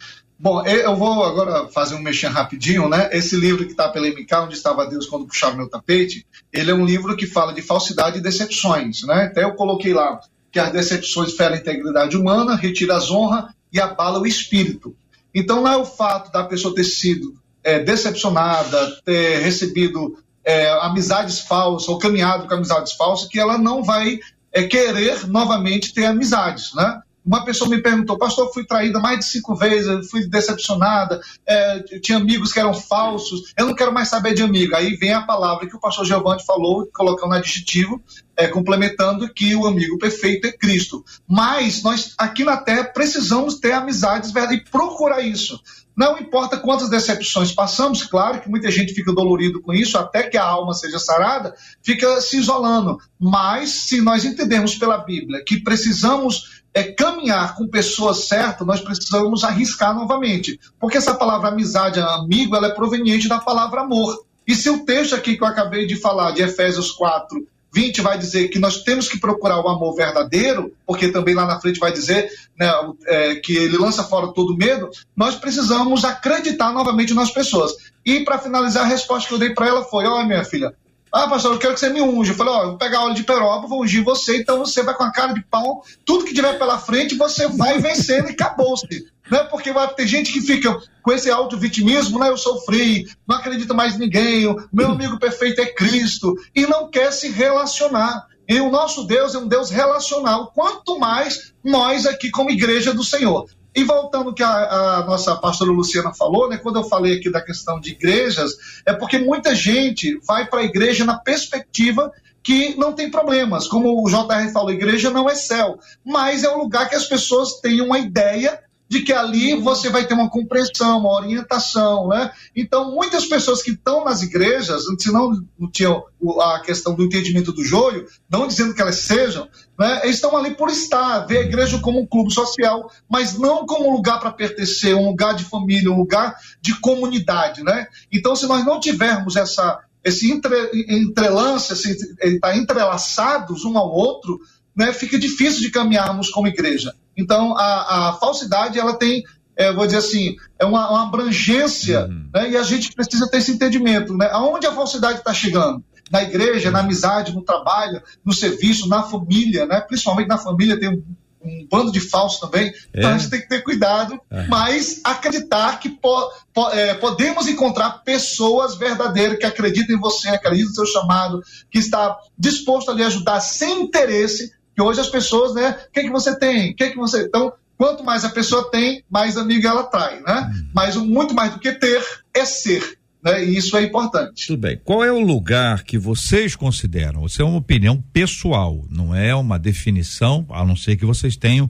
Bom, eu vou agora fazer um mexer rapidinho, né? Esse livro que está pela MK, Onde Estava Deus Quando Puxava Meu Tapete, ele é um livro que fala de falsidade e decepções, né? Até eu coloquei lá que as decepções ferem a integridade humana, retira as honras e abala o espírito. Então, não é o fato da pessoa ter sido é, decepcionada, ter recebido é, amizades falsas ou caminhado com amizades falsas, que ela não vai é, querer novamente ter amizades, né? Uma pessoa me perguntou, pastor, fui traída mais de cinco vezes, fui decepcionada, é, tinha amigos que eram falsos, eu não quero mais saber de amigo. Aí vem a palavra que o pastor Giovanni falou, colocando adjetivo, é, complementando que o amigo perfeito é Cristo. Mas nós aqui na Terra precisamos ter amizades verdadeiras e procurar isso. Não importa quantas decepções passamos, claro que muita gente fica dolorido com isso, até que a alma seja sarada, fica se isolando. Mas se nós entendermos pela Bíblia que precisamos é, caminhar com pessoas certas, nós precisamos arriscar novamente. Porque essa palavra amizade, amigo, ela é proveniente da palavra amor. E se o texto aqui que eu acabei de falar, de Efésios 4, 20 vai dizer que nós temos que procurar o amor verdadeiro, porque também lá na frente vai dizer né, é, que ele lança fora todo medo, nós precisamos acreditar novamente nas pessoas. E para finalizar, a resposta que eu dei para ela foi: olha, minha filha, ah, pastor, eu quero que você me unja. Eu falei, ó, vou pegar óleo de peroba, vou ungir você, então você vai com a cara de pau, tudo que tiver pela frente, você vai vencendo e acabou-se. Não é porque vai ter gente que fica com esse auto-vitimismo, né? Eu sofri, não acredito mais em ninguém, meu amigo perfeito é Cristo, e não quer se relacionar. E o nosso Deus é um Deus relacional, quanto mais nós aqui como igreja do Senhor. E voltando que a, a, nossa pastora Luciana falou, né, quando eu falei aqui da questão de igrejas, é porque muita gente vai para a igreja na perspectiva que não tem problemas. Como o JR falou, igreja não é céu, mas é um lugar que as pessoas têm uma ideia de que ali você vai ter uma compreensão, uma orientação, né? Então, muitas pessoas que estão nas igrejas, se não, tinham a questão do entendimento do joio, não dizendo que elas sejam, né? estão ali por estar, ver a igreja como um clube social, mas não como um lugar para pertencer, um lugar de família, um lugar de comunidade, né? Então, se nós não tivermos essa esse entre, entrelance, esse, estar tá entrelaçados um ao outro, né, fica difícil de caminharmos como igreja. Então, a, a falsidade, ela tem, é, vou dizer assim, é uma, uma abrangência, uhum. né, e a gente precisa ter esse entendimento. Né? Aonde a falsidade está chegando? Na igreja, na amizade, no trabalho, no serviço, na família, né? principalmente na família tem um, um bando de falsos também, então é. a gente tem que ter cuidado, é. mas acreditar que po, po, é, podemos encontrar pessoas verdadeiras que acreditam em você, acreditam no seu chamado, que está disposto a lhe ajudar sem interesse, que hoje as pessoas, né? O que, que você tem? O que, que você. Então, quanto mais a pessoa tem, mais amiga ela trai, né? Hum. Mas muito mais do que ter é ser. Né? E isso é importante.
Tudo bem. Qual é o lugar que vocês consideram? Isso é uma opinião pessoal, não é uma definição, a não ser que vocês tenham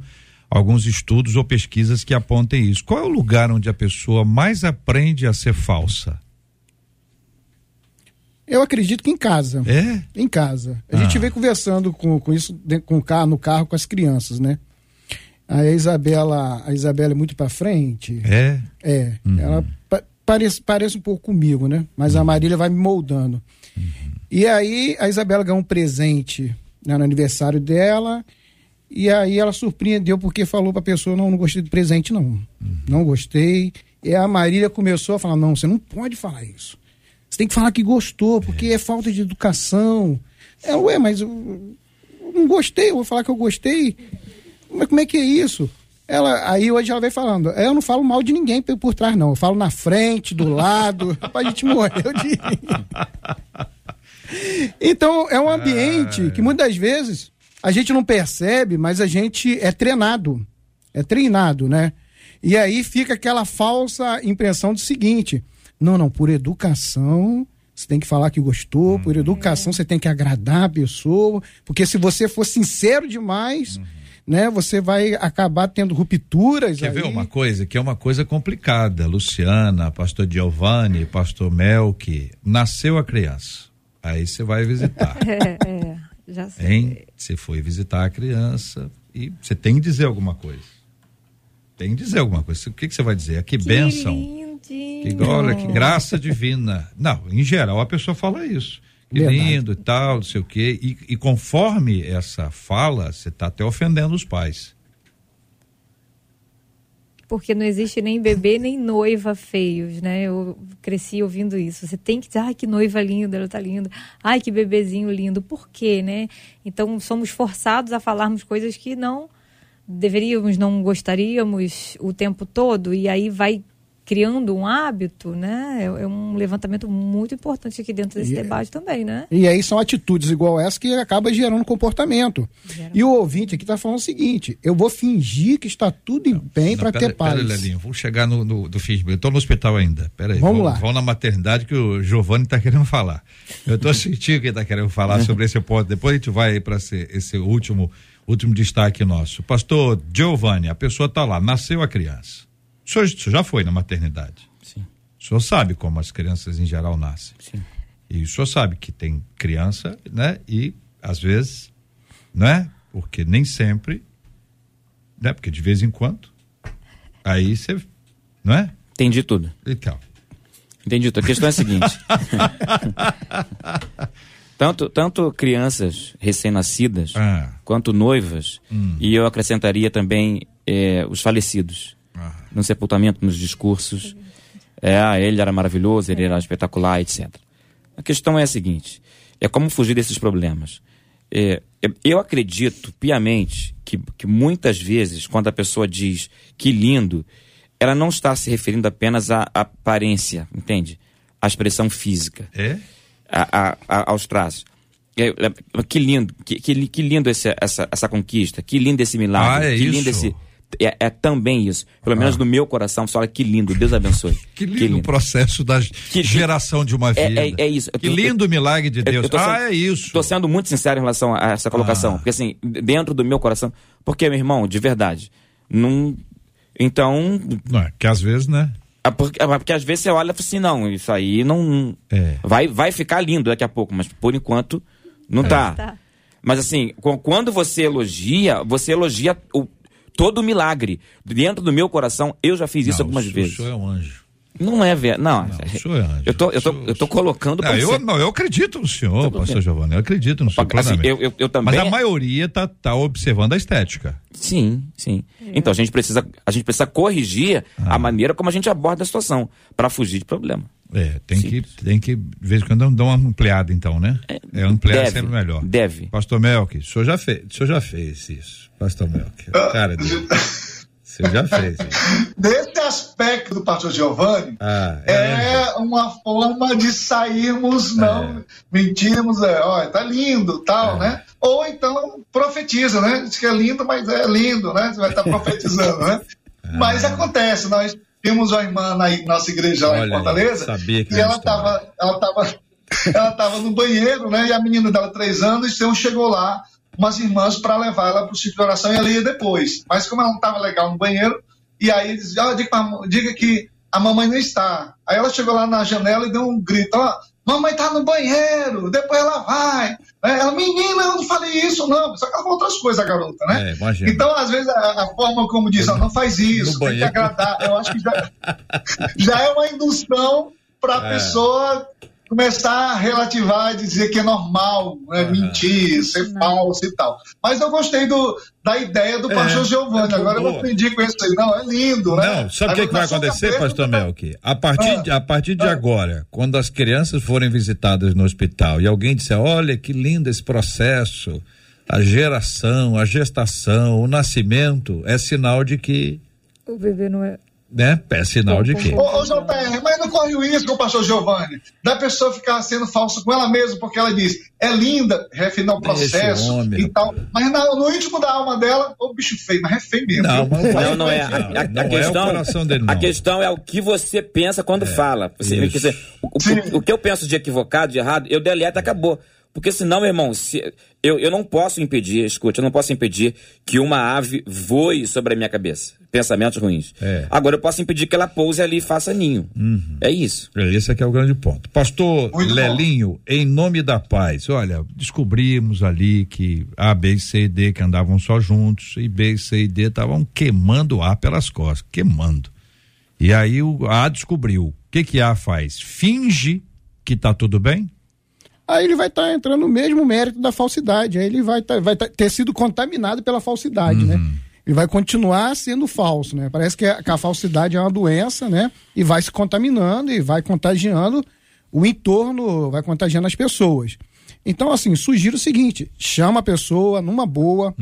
alguns estudos ou pesquisas que apontem isso. Qual é o lugar onde a pessoa mais aprende a ser falsa?
Eu acredito que em casa.
É?
Em casa. A ah. gente vem conversando com, com isso com, carro, no carro com as crianças, né? A Isabela, a Isabela é muito para frente.
É?
É. Uhum. Ela pa, parece, parece um pouco comigo, né? Mas uhum. a Marília vai me moldando. Uhum. E aí a Isabela ganhou um presente né, no aniversário dela. E aí ela surpreendeu porque falou para a pessoa: não, não gostei do presente, não. Uhum. Não gostei. E a Marília começou a falar: não, você não pode falar isso. Você tem que falar que gostou, porque é, é falta de educação. É, ué, mas eu, eu não gostei, eu vou falar que eu gostei. Mas como é que é isso? Ela, aí hoje ela vem falando, eu não falo mal de ninguém por, por trás, não. Eu falo na frente, do lado. Rapaz, a gente morreu de. então, é um ambiente que muitas vezes a gente não percebe, mas a gente é treinado. É treinado, né? E aí fica aquela falsa impressão do seguinte: não, não, por educação, você tem que falar que gostou, uhum. por educação você tem que agradar a pessoa, porque se você for sincero demais, uhum. né, você vai acabar tendo rupturas.
Quer aí. ver uma coisa que é uma coisa complicada? Luciana, pastor Giovanni, pastor Melk, nasceu a criança. Aí você vai visitar.
é, é, já sei.
Hein? Você foi visitar a criança e você tem que dizer alguma coisa. Tem que dizer alguma coisa. O que, que você vai dizer? Que, que bênção. Lindo que, olha, que graça divina. Não, em geral a pessoa fala isso. Que Verdade. lindo e tal, não sei o quê. E, e conforme essa fala, você está até ofendendo os pais.
Porque não existe nem bebê nem noiva feios, né? Eu cresci ouvindo isso. Você tem que dizer, ai, que noiva linda, ela tá linda. Ai, que bebezinho lindo. Por quê, né? Então somos forçados a falarmos coisas que não deveríamos, não gostaríamos o tempo todo. E aí vai criando um hábito, né? É, é um levantamento muito importante aqui dentro desse
E-
debate também, né?
E aí são atitudes igual essa que acaba gerando comportamento.
Gera.
E o ouvinte aqui está falando o seguinte: eu vou fingir que está tudo bem
Não,
para
pera-
ter paz.
Pera, Lelinho, vamos chegar no, no do FISB. Eu estou no hospital ainda. Pera aí.
Vamos lá.
Vamos na maternidade que o Giovanni está querendo falar. Eu estou sentindo que ele está querendo falar sobre esse ponto. Depois a gente vai aí para esse último, último destaque nosso. Pastor Giovanni, a pessoa está lá, nasceu a criança. O senhor, o senhor já foi na maternidade?
Sim.
O senhor sabe como as crianças em geral nascem.
Sim.
E o senhor sabe que tem criança, né? E às vezes, né? Porque nem sempre, né? Porque de vez em quando, aí você, não é?
Entendi tudo.
Então,
Entendi tudo. A questão é a seguinte. tanto, tanto crianças recém-nascidas
Ah.
quanto noivas, e eu acrescentaria também eh, os falecidos.
Ah.
No sepultamento, nos discursos. É, ah, ele era maravilhoso, ele era espetacular, etc. A questão é a seguinte: é como fugir desses problemas. É, eu- acredito piamente que, que muitas vezes, quando a pessoa diz que lindo, ela não está se referindo apenas à aparência, entende? À expressão física
é?
a- a- a- aos traços. É, é, Que lindo, que, que, que lindo esse- essa, essa conquista, que lindo esse milagre,
Ah, é
que
isso?
lindo esse. É, é também isso. Pelo menos no meu coração, você olha que lindo, Deus abençoe.
Que lindo, o processo da
Que-
geração de uma
É-
vida.
é- é isso. Eu
Que lindo milagre de
Eu-
Deus.
eu tô sendo-
ah, é isso.
Estou sendo muito sincero em relação a essa colocação.
Ah.
Porque, assim, dentro do meu coração. Porque, meu irmão, de verdade. Não. Então.
Não é, que às vezes, né?
é Porque, é porque às vezes você olha e fala assim: não, isso aí não.
É.
Vai, vai ficar lindo daqui a pouco, mas por enquanto não tá.
Tá.
Mas assim, qu- quando você elogia, você elogia o, todo o milagre. Dentro do meu coração, eu já fiz isso
Não,
algumas
o
vezes.
senhor é um anjo.
Não é verdade. Não,
Não, o senhor é anjo.
eu tô, eu tô,
O senhor-
eu tô colocando
Não,
pra
eu, não, eu acredito no senhor, pastor Giovanni. Eu acredito no senhor
Assim, eu, eu, eu também.
Mas a maioria tá, tá observando a estética.
Sim, sim. Então a gente precisa, a gente precisa corrigir
Ah.
a maneira como a gente aborda a situação para fugir de problema.
É, tem que, tem que, de vez em quando, dar uma ampliada, então, né? É, ampliar
deve,
sempre melhor.
deve.
Pastor Melk, o senhor já fez, o senhor já fez isso, Pastor Melk. Cara dele. O senhor já fez isso.
Nesse aspecto do pastor Giovanni,
Ah, é,
é uma forma de sairmos, não mentirmos, é, olha, tá lindo, tal,
É.
né? Ou então profetiza, né? Diz que é lindo, mas é lindo, né? Você vai estar profetizando, né? Mas acontece, nós temos uma irmã na nossa igreja lá
Olha
em Fortaleza,
sabia que
e ela estava ela tava, ela tava no banheiro, né? E a menina dela, três anos, então chegou lá umas irmãs para levar ela para o sítio de oração e ela ia depois. Mas como ela não estava legal no banheiro, e aí eles ah, diga, diga que a mamãe não está. Aí ela chegou lá na janela e deu um grito, ó, mamãe tá no banheiro, depois ela vai. Né? Ela, menina, eu não falei isso, não. Só que ela falou outras coisas, a garota, né?
É.
Então, às vezes, a, a forma como diz, ó, não faz isso,
No
tem que agradar. Eu acho que já, já é uma indução para a
É.
pessoa começar a relativar e dizer que é normal né, mentir, ser falso e tal. Mas eu gostei do, da ideia do
É,
pastor Giovanni.
é
Agora eu
boa.
não aprendi com isso aí. Não, é lindo, né?
Não, sabe o que, que vai acontecer,
cabeça,
pastor Melk? A partir,
Ah.
de, a partir de agora, quando as crianças forem visitadas no hospital e alguém disser, olha que lindo esse processo, a geração, a gestação, o nascimento, é sinal de que,
O bebê não é.
Né? É sinal de que.
Ô, ô JR, mas não corre o risco, pastor Giovanni, da pessoa ficar sendo falsa com ela mesma, porque ela diz, é linda, refina o
o
processo
homem,
e tal. Mas na- no íntimo da alma dela, ô bicho feio, mas é feio mesmo.
Não,
Não, não é. A,
Não,
a- a
não é
questão,
o coração dele, não.
A questão é o que você pensa quando fala. Você-
isso.
quer dizer, o, o- o que eu penso de equivocado, de errado, eu deleto e acabou. Porque senão, meu irmão, se, eu, eu não posso impedir, escute, eu não posso impedir que uma ave voe sobre a minha cabeça. Pensamentos ruins.
É.
Agora eu posso impedir que ela pouse ali e faça ninho. É isso.
Esse aqui é o grande ponto. Pastor
Muito bom.
Lelinho, em nome da paz, olha, descobrimos ali que A, B, C e D que andavam só juntos e B, C e D estavam queimando A pelas costas, queimando. E aí o A descobriu. O que que A faz? Finge que tá tudo bem?
Aí ele vai estar entrando no mesmo mérito da falsidade. Aí ele vai, tá- vai tá- ter sido contaminado pela falsidade, né? Ele vai continuar sendo falso, né? Parece que a, que a falsidade é uma doença, né? E vai se contaminando e vai contagiando o entorno, vai contagiando as pessoas. Então, assim, sugiro o seguinte: chama a pessoa numa boa,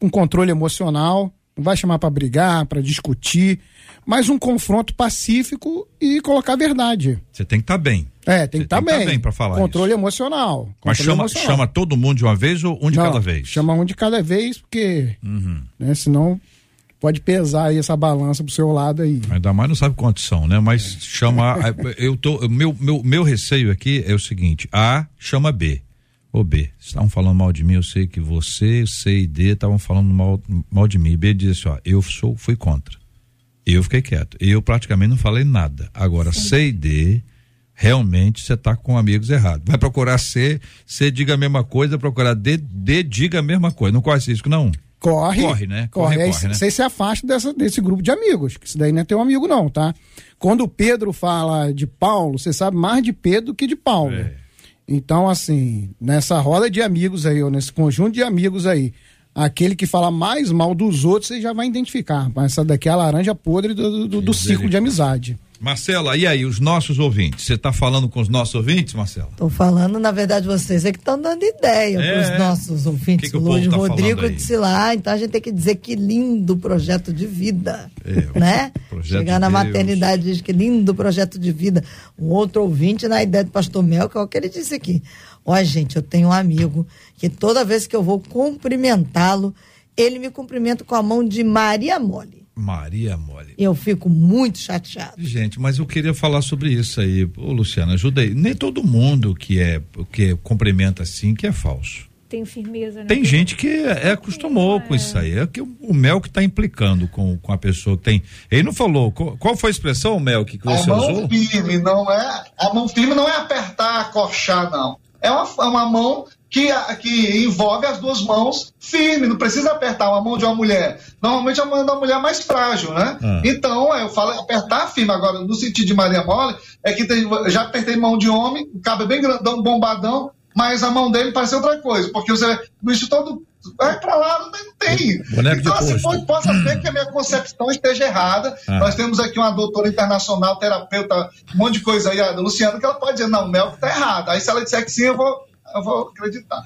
com controle emocional, Não vai chamar para brigar, para discutir, mas um confronto pacífico e colocar a verdade.
Você tem que estar tá bem.
É, tem que estar tá bem. Tá bem
para falar
Controle
isso.
emocional.
Mas
controle
chama,
emocional.
chama todo mundo de uma vez ou um de
Não,
cada vez?
Chama um de cada vez, porque
Uhum.
né, senão pode pesar aí essa balança pro seu lado aí.
Ainda mais não sabe quantos são, né? Mas chama. eu tô, meu, meu, meu receio aqui é o seguinte: A chama B. Ô B, estavam falando mal de mim, eu sei que você, C e D estavam falando mal, mal de mim. B diz assim, ó, eu sou, fui contra. Eu fiquei quieto. Eu praticamente não falei nada. Agora, C e D, realmente você está com amigos errados. Vai procurar C, C diga a mesma coisa, procurar D, D diga a mesma coisa. Não corre esse risco, não.
Corre.
Corre, né?
Corre.
Corre,
aí
corre, né?
Você se afasta dessa, desse grupo de amigos, que isso daí não é teu amigo não, tá? Quando o Pedro fala de Paulo, você sabe mais de Pedro que de Paulo.
É.
Então, assim, nessa roda de amigos aí, ou nesse conjunto de amigos aí, aquele que fala mais mal dos outros, você já vai identificar. Mas essa daqui é a laranja podre do, do, do ciclo de amizade.
Marcela, e aí, os nossos ouvintes? Você está falando com os nossos ouvintes, Marcela?
Estou falando, na verdade, vocês é que estão dando ideia
É.
para os nossos ouvintes.
Que que
Luiz
tá
Rodrigo disse lá, então a gente tem que dizer que lindo projeto de vida.
É,
né? Chegar
de
na
Deus.
maternidade diz que lindo projeto de vida. Um outro ouvinte na ideia do pastor Mel, que é o que ele disse aqui. Ó, gente, eu tenho um amigo que toda vez que eu vou cumprimentá-lo, ele me cumprimenta com a mão de Maria Mole.
Maria Mole.
Eu fico muito chateado.
Gente, mas eu queria falar sobre isso aí. Ô, Luciana, ajuda aí. Nem todo mundo que é que cumprimenta assim que é falso.
Tem firmeza, né?
Tem gente que é, é acostumou com isso aí. É que o, o Mel que está implicando com, com a pessoa que tem. Ele não falou. Qual, qual foi a expressão, Mel, que, que
A
você
mão
usou?
firme não é. A mão firme não é apertar, acorchar, não. É uma, é uma mão que, que envolve as duas mãos firme, não precisa apertar uma mão de uma mulher. Normalmente a mão da mulher é mais frágil, né?
Ah.
Então, eu falo apertar firme. Agora, no sentido de Maria Mole, é que tem, já apertei mão de homem, o cabo é bem grandão, bombadão, mas a mão dele parece outra coisa, porque você o bicho todo. Vai pra lá, não tem.
Boneco
então, assim, pode, possa ser que a minha concepção esteja errada.
Ah.
Nós temos aqui uma doutora internacional, terapeuta, um monte de coisa aí, a Luciana, que ela pode dizer, não, o Mel tá errado. Aí se ela disser que sim, eu vou, eu vou acreditar.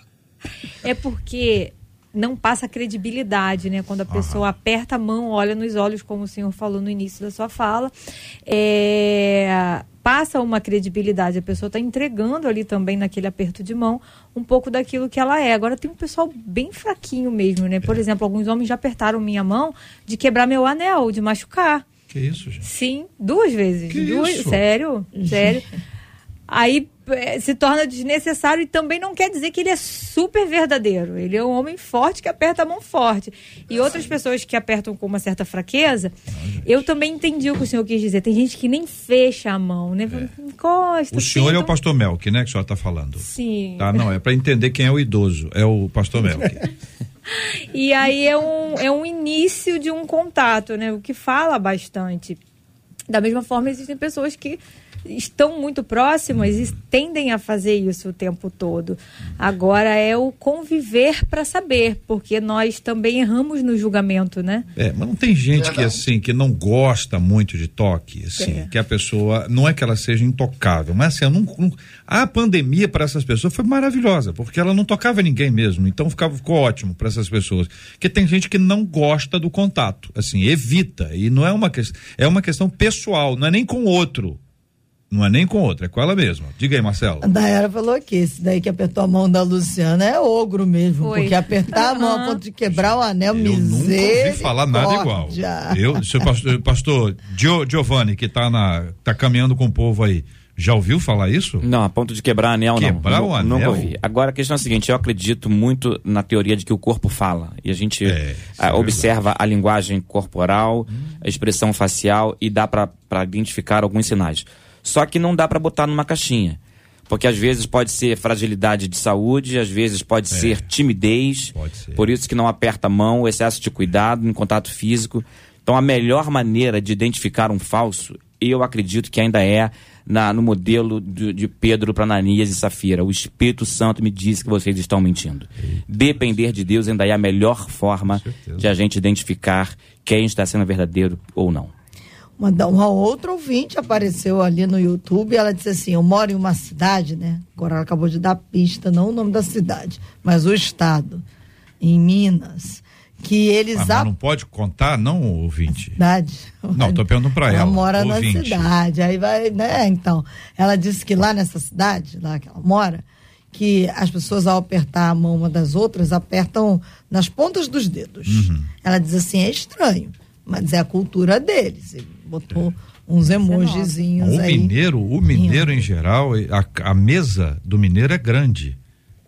É porque não passa credibilidade, né? Quando a pessoa aperta a mão, olha nos olhos, como o senhor falou no início da sua fala, é, passa uma credibilidade. A pessoa está entregando ali também naquele aperto de mão um pouco daquilo que ela é. Agora tem um pessoal bem fraquinho mesmo, né? Por exemplo, alguns homens já apertaram minha mão de quebrar meu anel, de machucar.
Que isso, gente?
Sim, duas vezes.
Que
duas,
isso?
Sério, sério. Aí eh, se torna desnecessário e também não quer dizer que ele é super verdadeiro. Ele é um homem forte que aperta a mão forte. E outras pessoas que apertam com uma certa fraqueza, eu também entendi o que o senhor quis dizer. Tem gente que nem fecha a mão, né? Encosta.
É. O senhor
assim,
é o pastor Melk, né? Que o senhor está falando.
Sim.
Tá, não, é para entender quem é o idoso. É o pastor Melk.
E aí é um, é um início de um contato, né? O que fala bastante. Da mesma forma, existem pessoas que estão muito próximas e tendem a fazer isso o tempo todo. Agora é o conviver para saber, porque nós também erramos no julgamento, né?
É, mas não tem gente que assim que não gosta muito de toque, assim,
É.
que a pessoa não é que ela seja intocável, mas assim, eu não, não- a pandemia para essas pessoas foi maravilhosa, porque ela não tocava ninguém mesmo, então ficava ficou ótimo para essas pessoas. Porque tem gente que não gosta do contato, assim, evita e não é uma questão, é uma questão pessoal, não é nem com o outro. Não é nem com o outro, é com ela mesma. Diga aí, Marcelo.
A Dayara falou aqui, esse daí que apertou a mão da Luciana é ogro mesmo,
Foi.
porque apertar a mão a ponto de quebrar o anel,
Eu nunca ouvi falar nada igual. Eu, seu pastor, pastor Gio- Giovanni, que tá, na, tá caminhando com o povo aí, já ouviu falar isso?
Não, a ponto de quebrar anel, não.
Quebrar o anel?
Nunca ouvi. Agora, a questão é a seguinte, eu acredito muito na teoria de que o corpo fala. E a gente
É, isso
ah,
é
observa a linguagem corporal, a expressão facial e dá para identificar alguns sinais. Só que não dá para botar numa caixinha. Porque às vezes pode ser fragilidade de saúde, às vezes pode ser timidez.
É. Pode ser.
Por isso que não aperta a mão, excesso de cuidado em contato físico. Então a melhor maneira de identificar um falso, eu acredito que ainda é na- no modelo de, de Pedro para Ananias e Safira. O Espírito Santo me disse que vocês estão mentindo. Depender de Deus ainda é a melhor forma de a gente identificar quem está sendo verdadeiro ou não.
Uma, uma outra ouvinte apareceu ali no YouTube ela disse assim: Eu moro em uma cidade, né? Agora ela acabou de dar pista, não o nome da cidade, mas o estado, em Minas. que eles...
Mas não pode contar, não, ouvinte?
Cidade.
Não, tô perguntando para ela.
Ela mora
ouvinte.
na cidade, aí vai, né? Então, ela disse que lá nessa cidade, lá que ela mora, que as pessoas ao apertar a mão uma das outras apertam nas pontas dos dedos.
Uhum.
Ela diz assim, é estranho, mas é a cultura deles. Botou uns emojizinhos
O
aí.
mineiro, o mineiro em geral, a, a mesa do mineiro é grande.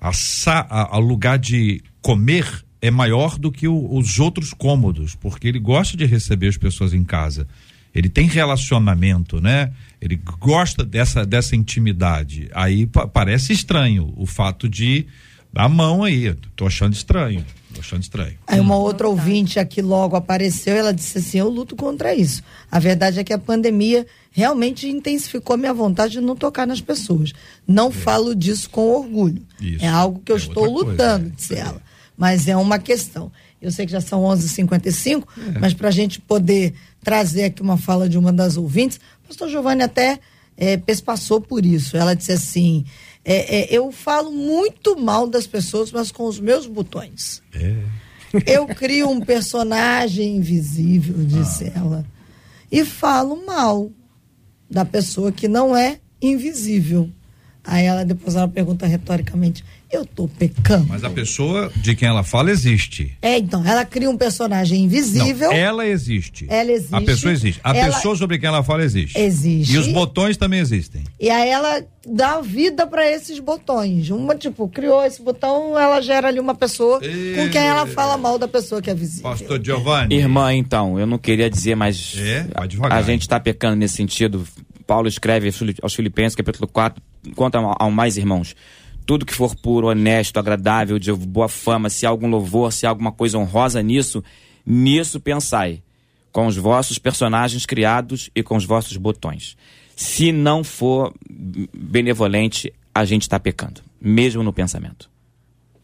A, sa, a, a lugar de comer é maior do que o, os outros cômodos, porque ele gosta de receber as pessoas em casa. Ele tem relacionamento, né? Ele gosta dessa, dessa intimidade. Aí pa- parece estranho o fato de a mão aí. Tô achando estranho. Tô achando estranho.
Aí uma outra ouvinte aqui logo apareceu, ela disse assim: Eu luto contra isso. A verdade é que a pandemia realmente intensificou minha vontade de não tocar nas pessoas. Não falo disso com orgulho.
Isso.
É algo que eu
É
estou
outra coisa,
lutando,
é.
disse ela. Mas é uma questão. Eu sei que já são 11h55,
É.
mas para a gente poder trazer aqui uma fala de uma das ouvintes, o pastor Giovanni até é, pespassou por isso. Ela disse assim: é, é, Eu falo muito mal das pessoas, mas com os meus botões.
É.
Eu crio um personagem invisível, disse
Ah.
ela, e falo mal da pessoa que não é invisível. Aí ela depois ela pergunta retoricamente: Eu tô pecando?
Mas a pessoa de quem ela fala existe.
É, então, ela cria um personagem invisível.
Não, ela existe.
Ela existe.
A pessoa existe. A
Ela-
pessoa sobre quem ela fala existe.
Existe.
E os botões também existem.
E aí ela dá vida para esses botões. Uma, tipo, criou esse botão, ela gera ali uma pessoa com quem ela fala mal da pessoa que é visível.
Pastor Giovanni.
Irmã, então, eu não queria dizer, mas
É,
a, gente está pecando nesse sentido. Paulo escreve aos Fili- aos Filipenses, capítulo 4, quanto ao, ao mais irmãos. Tudo que for puro, honesto, agradável, de boa fama, se há algum louvor, se há alguma coisa honrosa nisso, nisso pensai, com os vossos personagens criados e com os vossos botões. Se não for benevolente, a gente está pecando, mesmo no pensamento.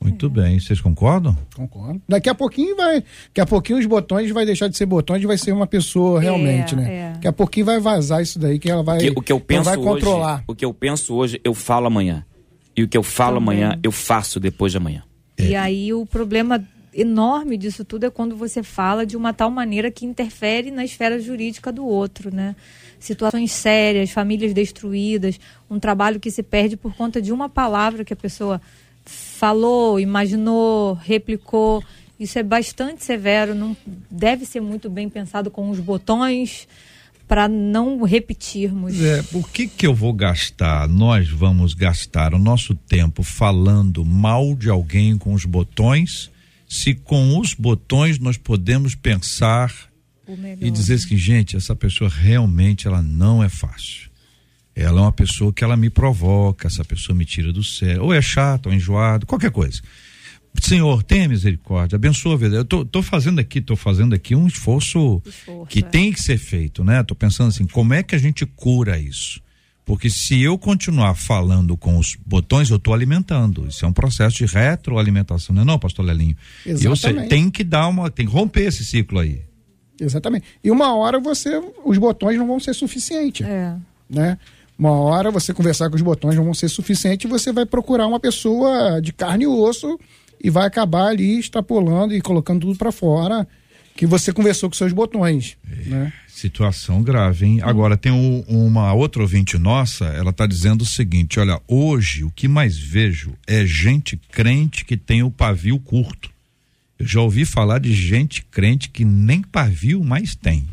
Muito bem. Vocês concordam?
Concordo. Daqui a pouquinho vai. Daqui a pouquinho os botões vai deixar de ser botões e vai ser uma pessoa realmente, né?
é.
Daqui a pouquinho vai vazar isso daí que ela vai.
Que- o que eu penso
vai
hoje,
controlar.
o que eu penso hoje, eu falo amanhã. E o que eu falo
Também.
amanhã, eu faço depois de amanhã.
E aí o problema enorme disso tudo é quando você fala de uma tal maneira que interfere na esfera jurídica do outro, né? Situações sérias, famílias destruídas, um trabalho que se perde por conta de uma palavra que a pessoa falou, imaginou, replicou. Isso é bastante severo, não deve ser muito bem pensado com os botões para não repetirmos.
É, por que que eu vou gastar, nós vamos gastar o nosso tempo falando mal de alguém com os botões, se com os botões nós podemos pensar
O.
e dizer que, gente, essa pessoa realmente ela não é fácil. Ela é uma pessoa que ela me provoca, essa pessoa me tira do sério, ou é chato, ou enjoado, qualquer coisa. Senhor, tenha misericórdia, abençoa a vida. Eu tô, tô fazendo aqui, tô fazendo aqui um esforço,
Esforço,
que
é.
tem que ser feito, né? Tô pensando assim, como é que a gente cura isso? Porque se eu continuar falando com os botões, eu estou alimentando. Isso é um processo de retroalimentação, não é não, pastor Lelinho? Eu sei,
Exatamente.
tem que dar uma, tem que romper esse ciclo aí.
Exatamente. E uma hora você. Os botões não vão ser suficientes.
É.
né? Uma hora você conversar com os botões não vão ser suficiente, você vai procurar uma pessoa de carne e osso e vai acabar ali extrapolando e colocando tudo para fora que você conversou com seus botões, né?
Situação grave, hein? Agora, tem um- uma outra ouvinte nossa, ela tá dizendo o seguinte: olha, hoje o que mais vejo é gente crente que tem o pavio curto. Eu já ouvi falar de gente crente que nem pavio mais tem.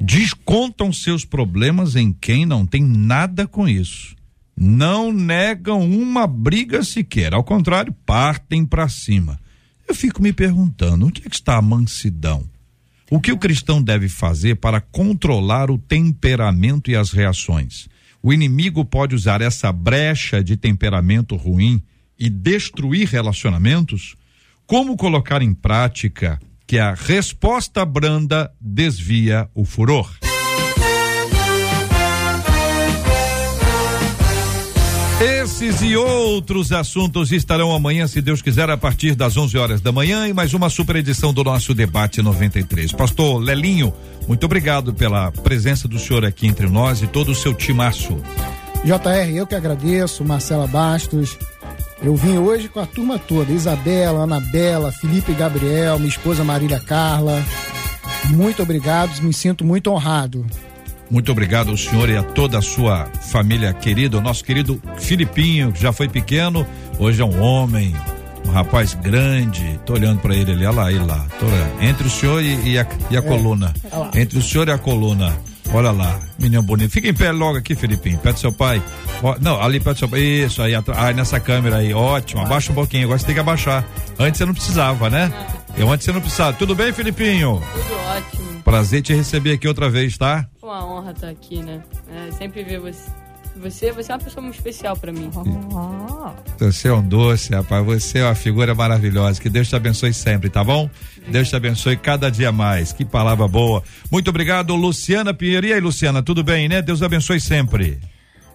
Descontam seus problemas em quem não tem nada com isso. Não negam uma briga sequer, ao contrário, partem para cima. Eu fico me perguntando, onde é que está a mansidão? O que o cristão deve fazer para controlar o temperamento e as reações? O inimigo pode usar essa brecha de temperamento ruim e destruir relacionamentos? Como colocar em prática que a resposta branda desvia o furor? Esses e outros assuntos estarão amanhã, se Deus quiser, a partir das 11 horas da manhã e mais uma super edição do nosso debate 93. Pastor Lelinho, muito obrigado pela presença do senhor aqui entre nós e todo o seu timaço.
JR, eu que agradeço, Marcela Bastos, Eu vim hoje com a turma toda, Isabela, Anabela, Felipe e Gabriel, minha esposa Marília Carla. Muito obrigado, me sinto muito honrado.
Muito obrigado ao senhor e a toda a sua família querida, o nosso querido Filipinho, que já foi pequeno, hoje é um homem, um rapaz grande. Tô olhando para ele ali, olha lá, ele lá. Tô. Entre o senhor e, e a, e a é, coluna. Entre o senhor e a coluna. Olha lá, menino bonito. Fica em pé logo aqui, Felipinho, perto do seu pai. não, ali perto do seu pai. Isso, aí, aí nessa câmera aí. Ótimo, abaixa um pouquinho. Agora você tem que abaixar. Antes você não precisava, né? Eu antes você não precisava. Tudo bem, Felipinho?
Tudo ótimo.
Prazer te receber aqui outra vez, tá?
Uma honra estar aqui, né? É, sempre ver você. Você, você é uma pessoa muito especial para mim.
Você é um doce, rapaz. Você é uma figura maravilhosa. Que Deus te abençoe sempre, tá bom? Deus te abençoe cada dia mais. Que palavra boa. Muito obrigado, Luciana Pinheiro. E aí, Luciana, tudo bem, né? Deus abençoe sempre.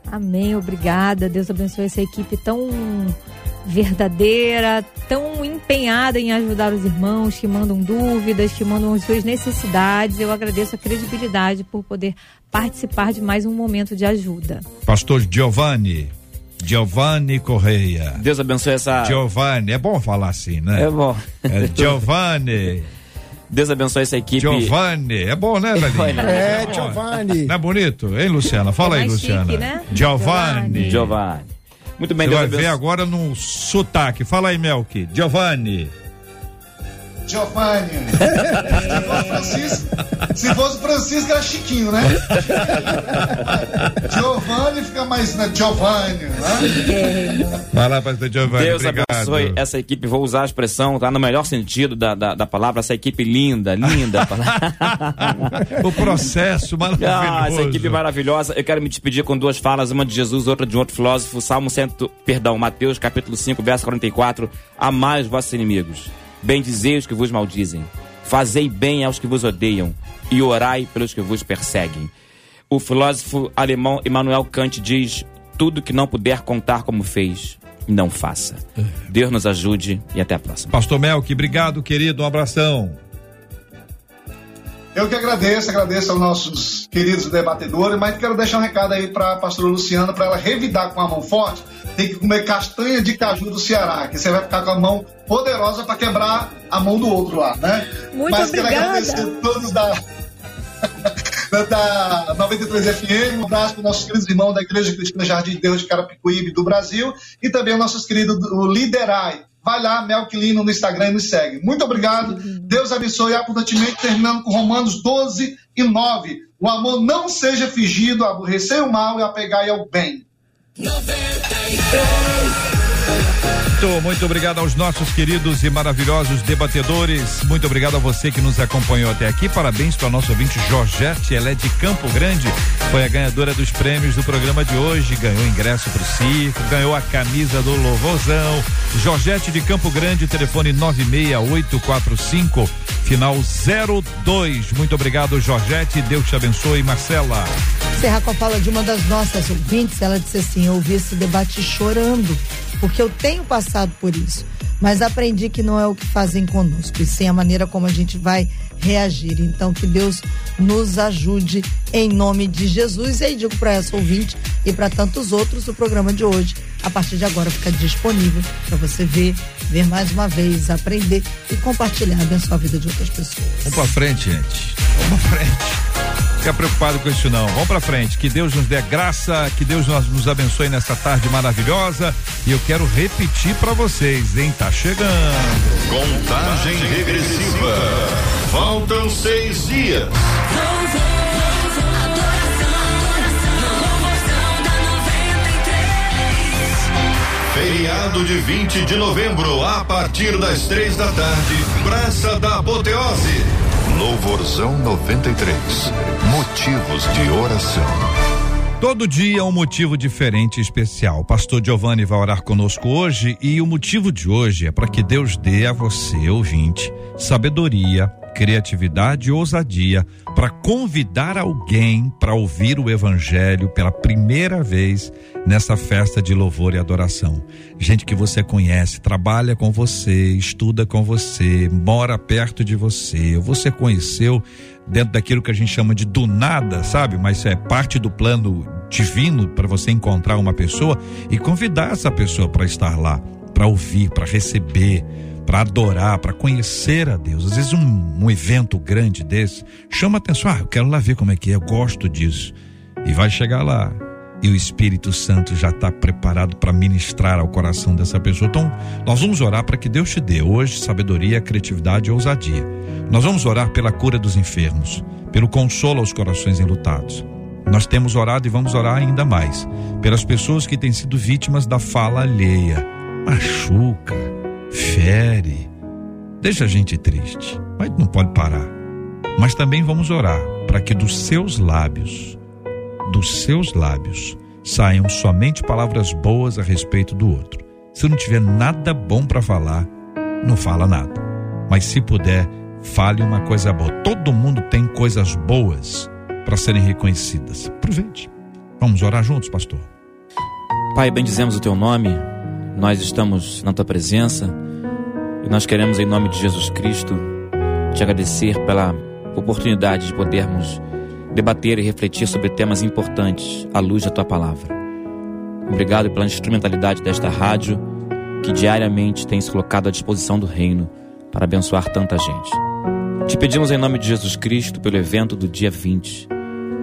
Amém, obrigada. Deus abençoe essa equipe tão verdadeira, tão empenhada em ajudar os irmãos que mandam dúvidas, que mandam as suas necessidades. Eu agradeço a credibilidade por poder participar de mais um momento de ajuda.
Pastor Giovanni. Giovanni Correia.
Deus abençoe essa.
Giovanni, é bom falar assim, né?
É bom.
É Giovanni.
Deus abençoe essa equipe.
Giovanni, é bom, né, velhinho?
É, Giovanni.
Não é bonito? Hein, Luciana? Fala é aí, Luciana. Chique, né? Giovanni.
Giovanni. Muito bem,
Você Deus vai ver agora no sotaque. Fala aí, Melk. Giovanni.
Giovanni. se, fosse Francisco, se fosse Francisco, era Chiquinho, né? Giovanni fica mais, né? Giovanni, né?
Vai lá, pastor Giovanni.
Deus
obrigado.
abençoe essa equipe. Vou usar a expressão, tá no melhor sentido da, da, da palavra. Essa equipe linda, linda.
o processo maravilhoso. Ah,
essa equipe maravilhosa. Eu quero me despedir com duas falas, uma de Jesus, outra de um outro filósofo. Salmo 100, perdão, Mateus, capítulo 5, verso 44. Amai os vossos inimigos. Bendizei os que vos maldizem, fazei bem aos que vos odeiam e orai pelos que vos perseguem. O filósofo alemão Immanuel Kant diz: tudo que não puder contar como fez, não faça. Deus nos ajude e até a próxima.
Pastor Melk, obrigado, querido. Um abração.
Eu que agradeço, agradeço aos nossos queridos debatedores, mas quero deixar um recado aí para a pastora Luciana, para ela revidar com a mão forte. Tem que comer castanha de caju do Ceará, que você vai ficar com a mão poderosa para quebrar a mão do outro lá, né?
Muito mas obrigada. quero agradecer
a todos da, da 93 FM, um abraço para os nossos queridos irmãos da Igreja Cristina Jardim de Deus de Carapicuíbe do Brasil e também os nossos queridos do Liderai Vai lá, Melquilino no Instagram e nos segue. Muito obrigado. Deus abençoe abundantemente, terminando com Romanos 12 e 9. O amor não seja fingido, aborrecer o mal e apegar ao bem. 93
muito, obrigado aos nossos queridos e maravilhosos debatedores. Muito obrigado a você que nos acompanhou até aqui. Parabéns para a nossa ouvinte Georgette, ela é de Campo Grande. Foi a ganhadora dos prêmios do programa de hoje. Ganhou ingresso para o circo, ganhou a camisa do Louvorzão. Georgette de Campo Grande, telefone 96845, final 02. Muito obrigado, Georgette. Deus te abençoe, Marcela.
Encerrar com a fala de uma das nossas ouvintes, ela disse assim: Eu ouvi esse debate chorando porque eu tenho passado por isso. Mas aprendi que não é o que fazem conosco, e sim a maneira como a gente vai reagir. Então, que Deus nos ajude em nome de Jesus. E aí, digo para essa ouvinte e para tantos outros, o programa de hoje, a partir de agora, fica disponível para você ver, ver mais uma vez, aprender e compartilhar, abençoar a vida de outras pessoas.
Vamos para frente, gente. Vamos para frente fica preocupado com isso não. Vamos para frente. Que Deus nos dê graça, que Deus nos abençoe nessa tarde maravilhosa. E eu quero repetir para vocês, hein? Tá chegando.
Contagem regressiva. Faltam seis dias. Feriado de 20 de novembro, a partir das três da tarde, Praça da Apoteose. Louvorzão 93. Motivos de oração.
Todo dia um motivo diferente e especial. Pastor Giovanni vai orar conosco hoje e o motivo de hoje é para que Deus dê a você, ouvinte, sabedoria, criatividade e ousadia para convidar alguém para ouvir o Evangelho pela primeira vez nessa festa de louvor e adoração. Gente que você conhece, trabalha com você, estuda com você, mora perto de você, você conheceu dentro daquilo que a gente chama de do nada, sabe? Mas é parte do plano divino para você encontrar uma pessoa e convidar essa pessoa para estar lá, para ouvir, para receber para adorar, para conhecer a Deus. Às vezes um, um evento grande desse chama atenção, ah, eu quero lá ver como é que é, eu gosto disso. E vai chegar lá e o Espírito Santo já está preparado para ministrar ao coração dessa pessoa. Então, nós vamos orar para que Deus te dê hoje sabedoria, criatividade e ousadia. Nós vamos orar pela cura dos enfermos, pelo consolo aos corações enlutados. Nós temos orado e vamos orar ainda mais pelas pessoas que têm sido vítimas da fala alheia. Machuca, fere, deixa a gente triste, mas não pode parar. Mas também vamos orar para que dos seus lábios, dos seus lábios, saiam somente palavras boas a respeito do outro. Se não tiver nada bom para falar, não fala nada. Mas se puder, fale uma coisa boa. Todo mundo tem coisas boas para serem reconhecidas. Aproveite. Vamos orar juntos, pastor.
Pai, bendizemos o teu nome nós estamos na tua presença e nós queremos, em nome de Jesus Cristo, te agradecer pela oportunidade de podermos debater e refletir sobre temas importantes à luz da tua palavra. Obrigado pela instrumentalidade desta rádio que diariamente tem se colocado à disposição do reino para abençoar tanta gente. Te pedimos em nome de Jesus Cristo pelo evento do dia 20.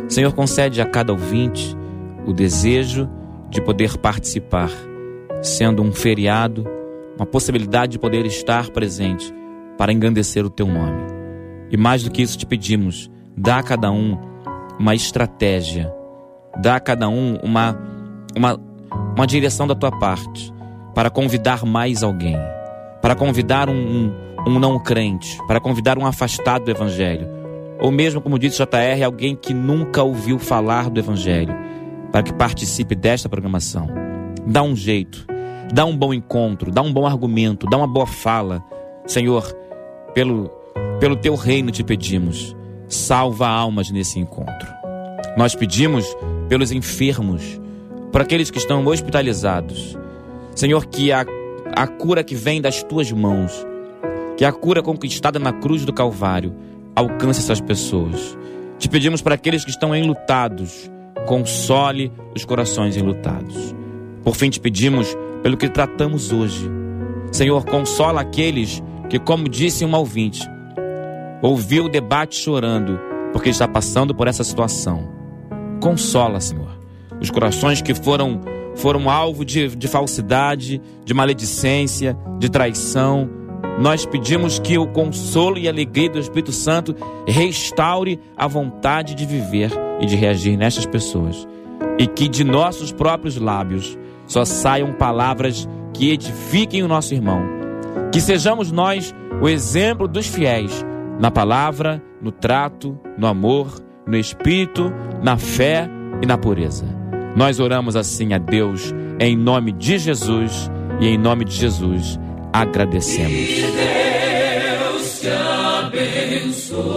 Senhor, concede a cada ouvinte o desejo de poder participar sendo um feriado, uma possibilidade de poder estar presente para engrandecer o teu nome. E mais do que isso te pedimos, dá a cada um uma estratégia, dá a cada um uma, uma, uma direção da tua parte para convidar mais alguém, para convidar um, um, um não crente, para convidar um afastado do Evangelho, ou mesmo, como disse JR, alguém que nunca ouviu falar do Evangelho, para que participe desta programação dá um jeito, dá um bom encontro, dá um bom argumento, dá uma boa fala. Senhor, pelo, pelo teu reino te pedimos, salva almas nesse encontro. Nós pedimos pelos enfermos, por aqueles que estão hospitalizados. Senhor, que a, a cura que vem das tuas mãos, que a cura conquistada na cruz do Calvário, alcance essas pessoas. Te pedimos para aqueles que estão enlutados, console os corações enlutados. Por fim, te pedimos pelo que tratamos hoje. Senhor, consola aqueles que, como disse um ouvinte, ouviu o debate chorando porque está passando por essa situação. Consola, Senhor, os corações que foram foram alvo de, de falsidade, de maledicência, de traição. Nós pedimos que o consolo e a alegria do Espírito Santo restaure a vontade de viver e de reagir nestas pessoas. E que de nossos próprios lábios só saiam palavras que edifiquem o nosso irmão. Que sejamos nós o exemplo dos fiéis na palavra, no trato, no amor, no espírito, na fé e na pureza. Nós oramos assim a Deus em nome de Jesus e em nome de Jesus agradecemos. Que Deus te abençoe.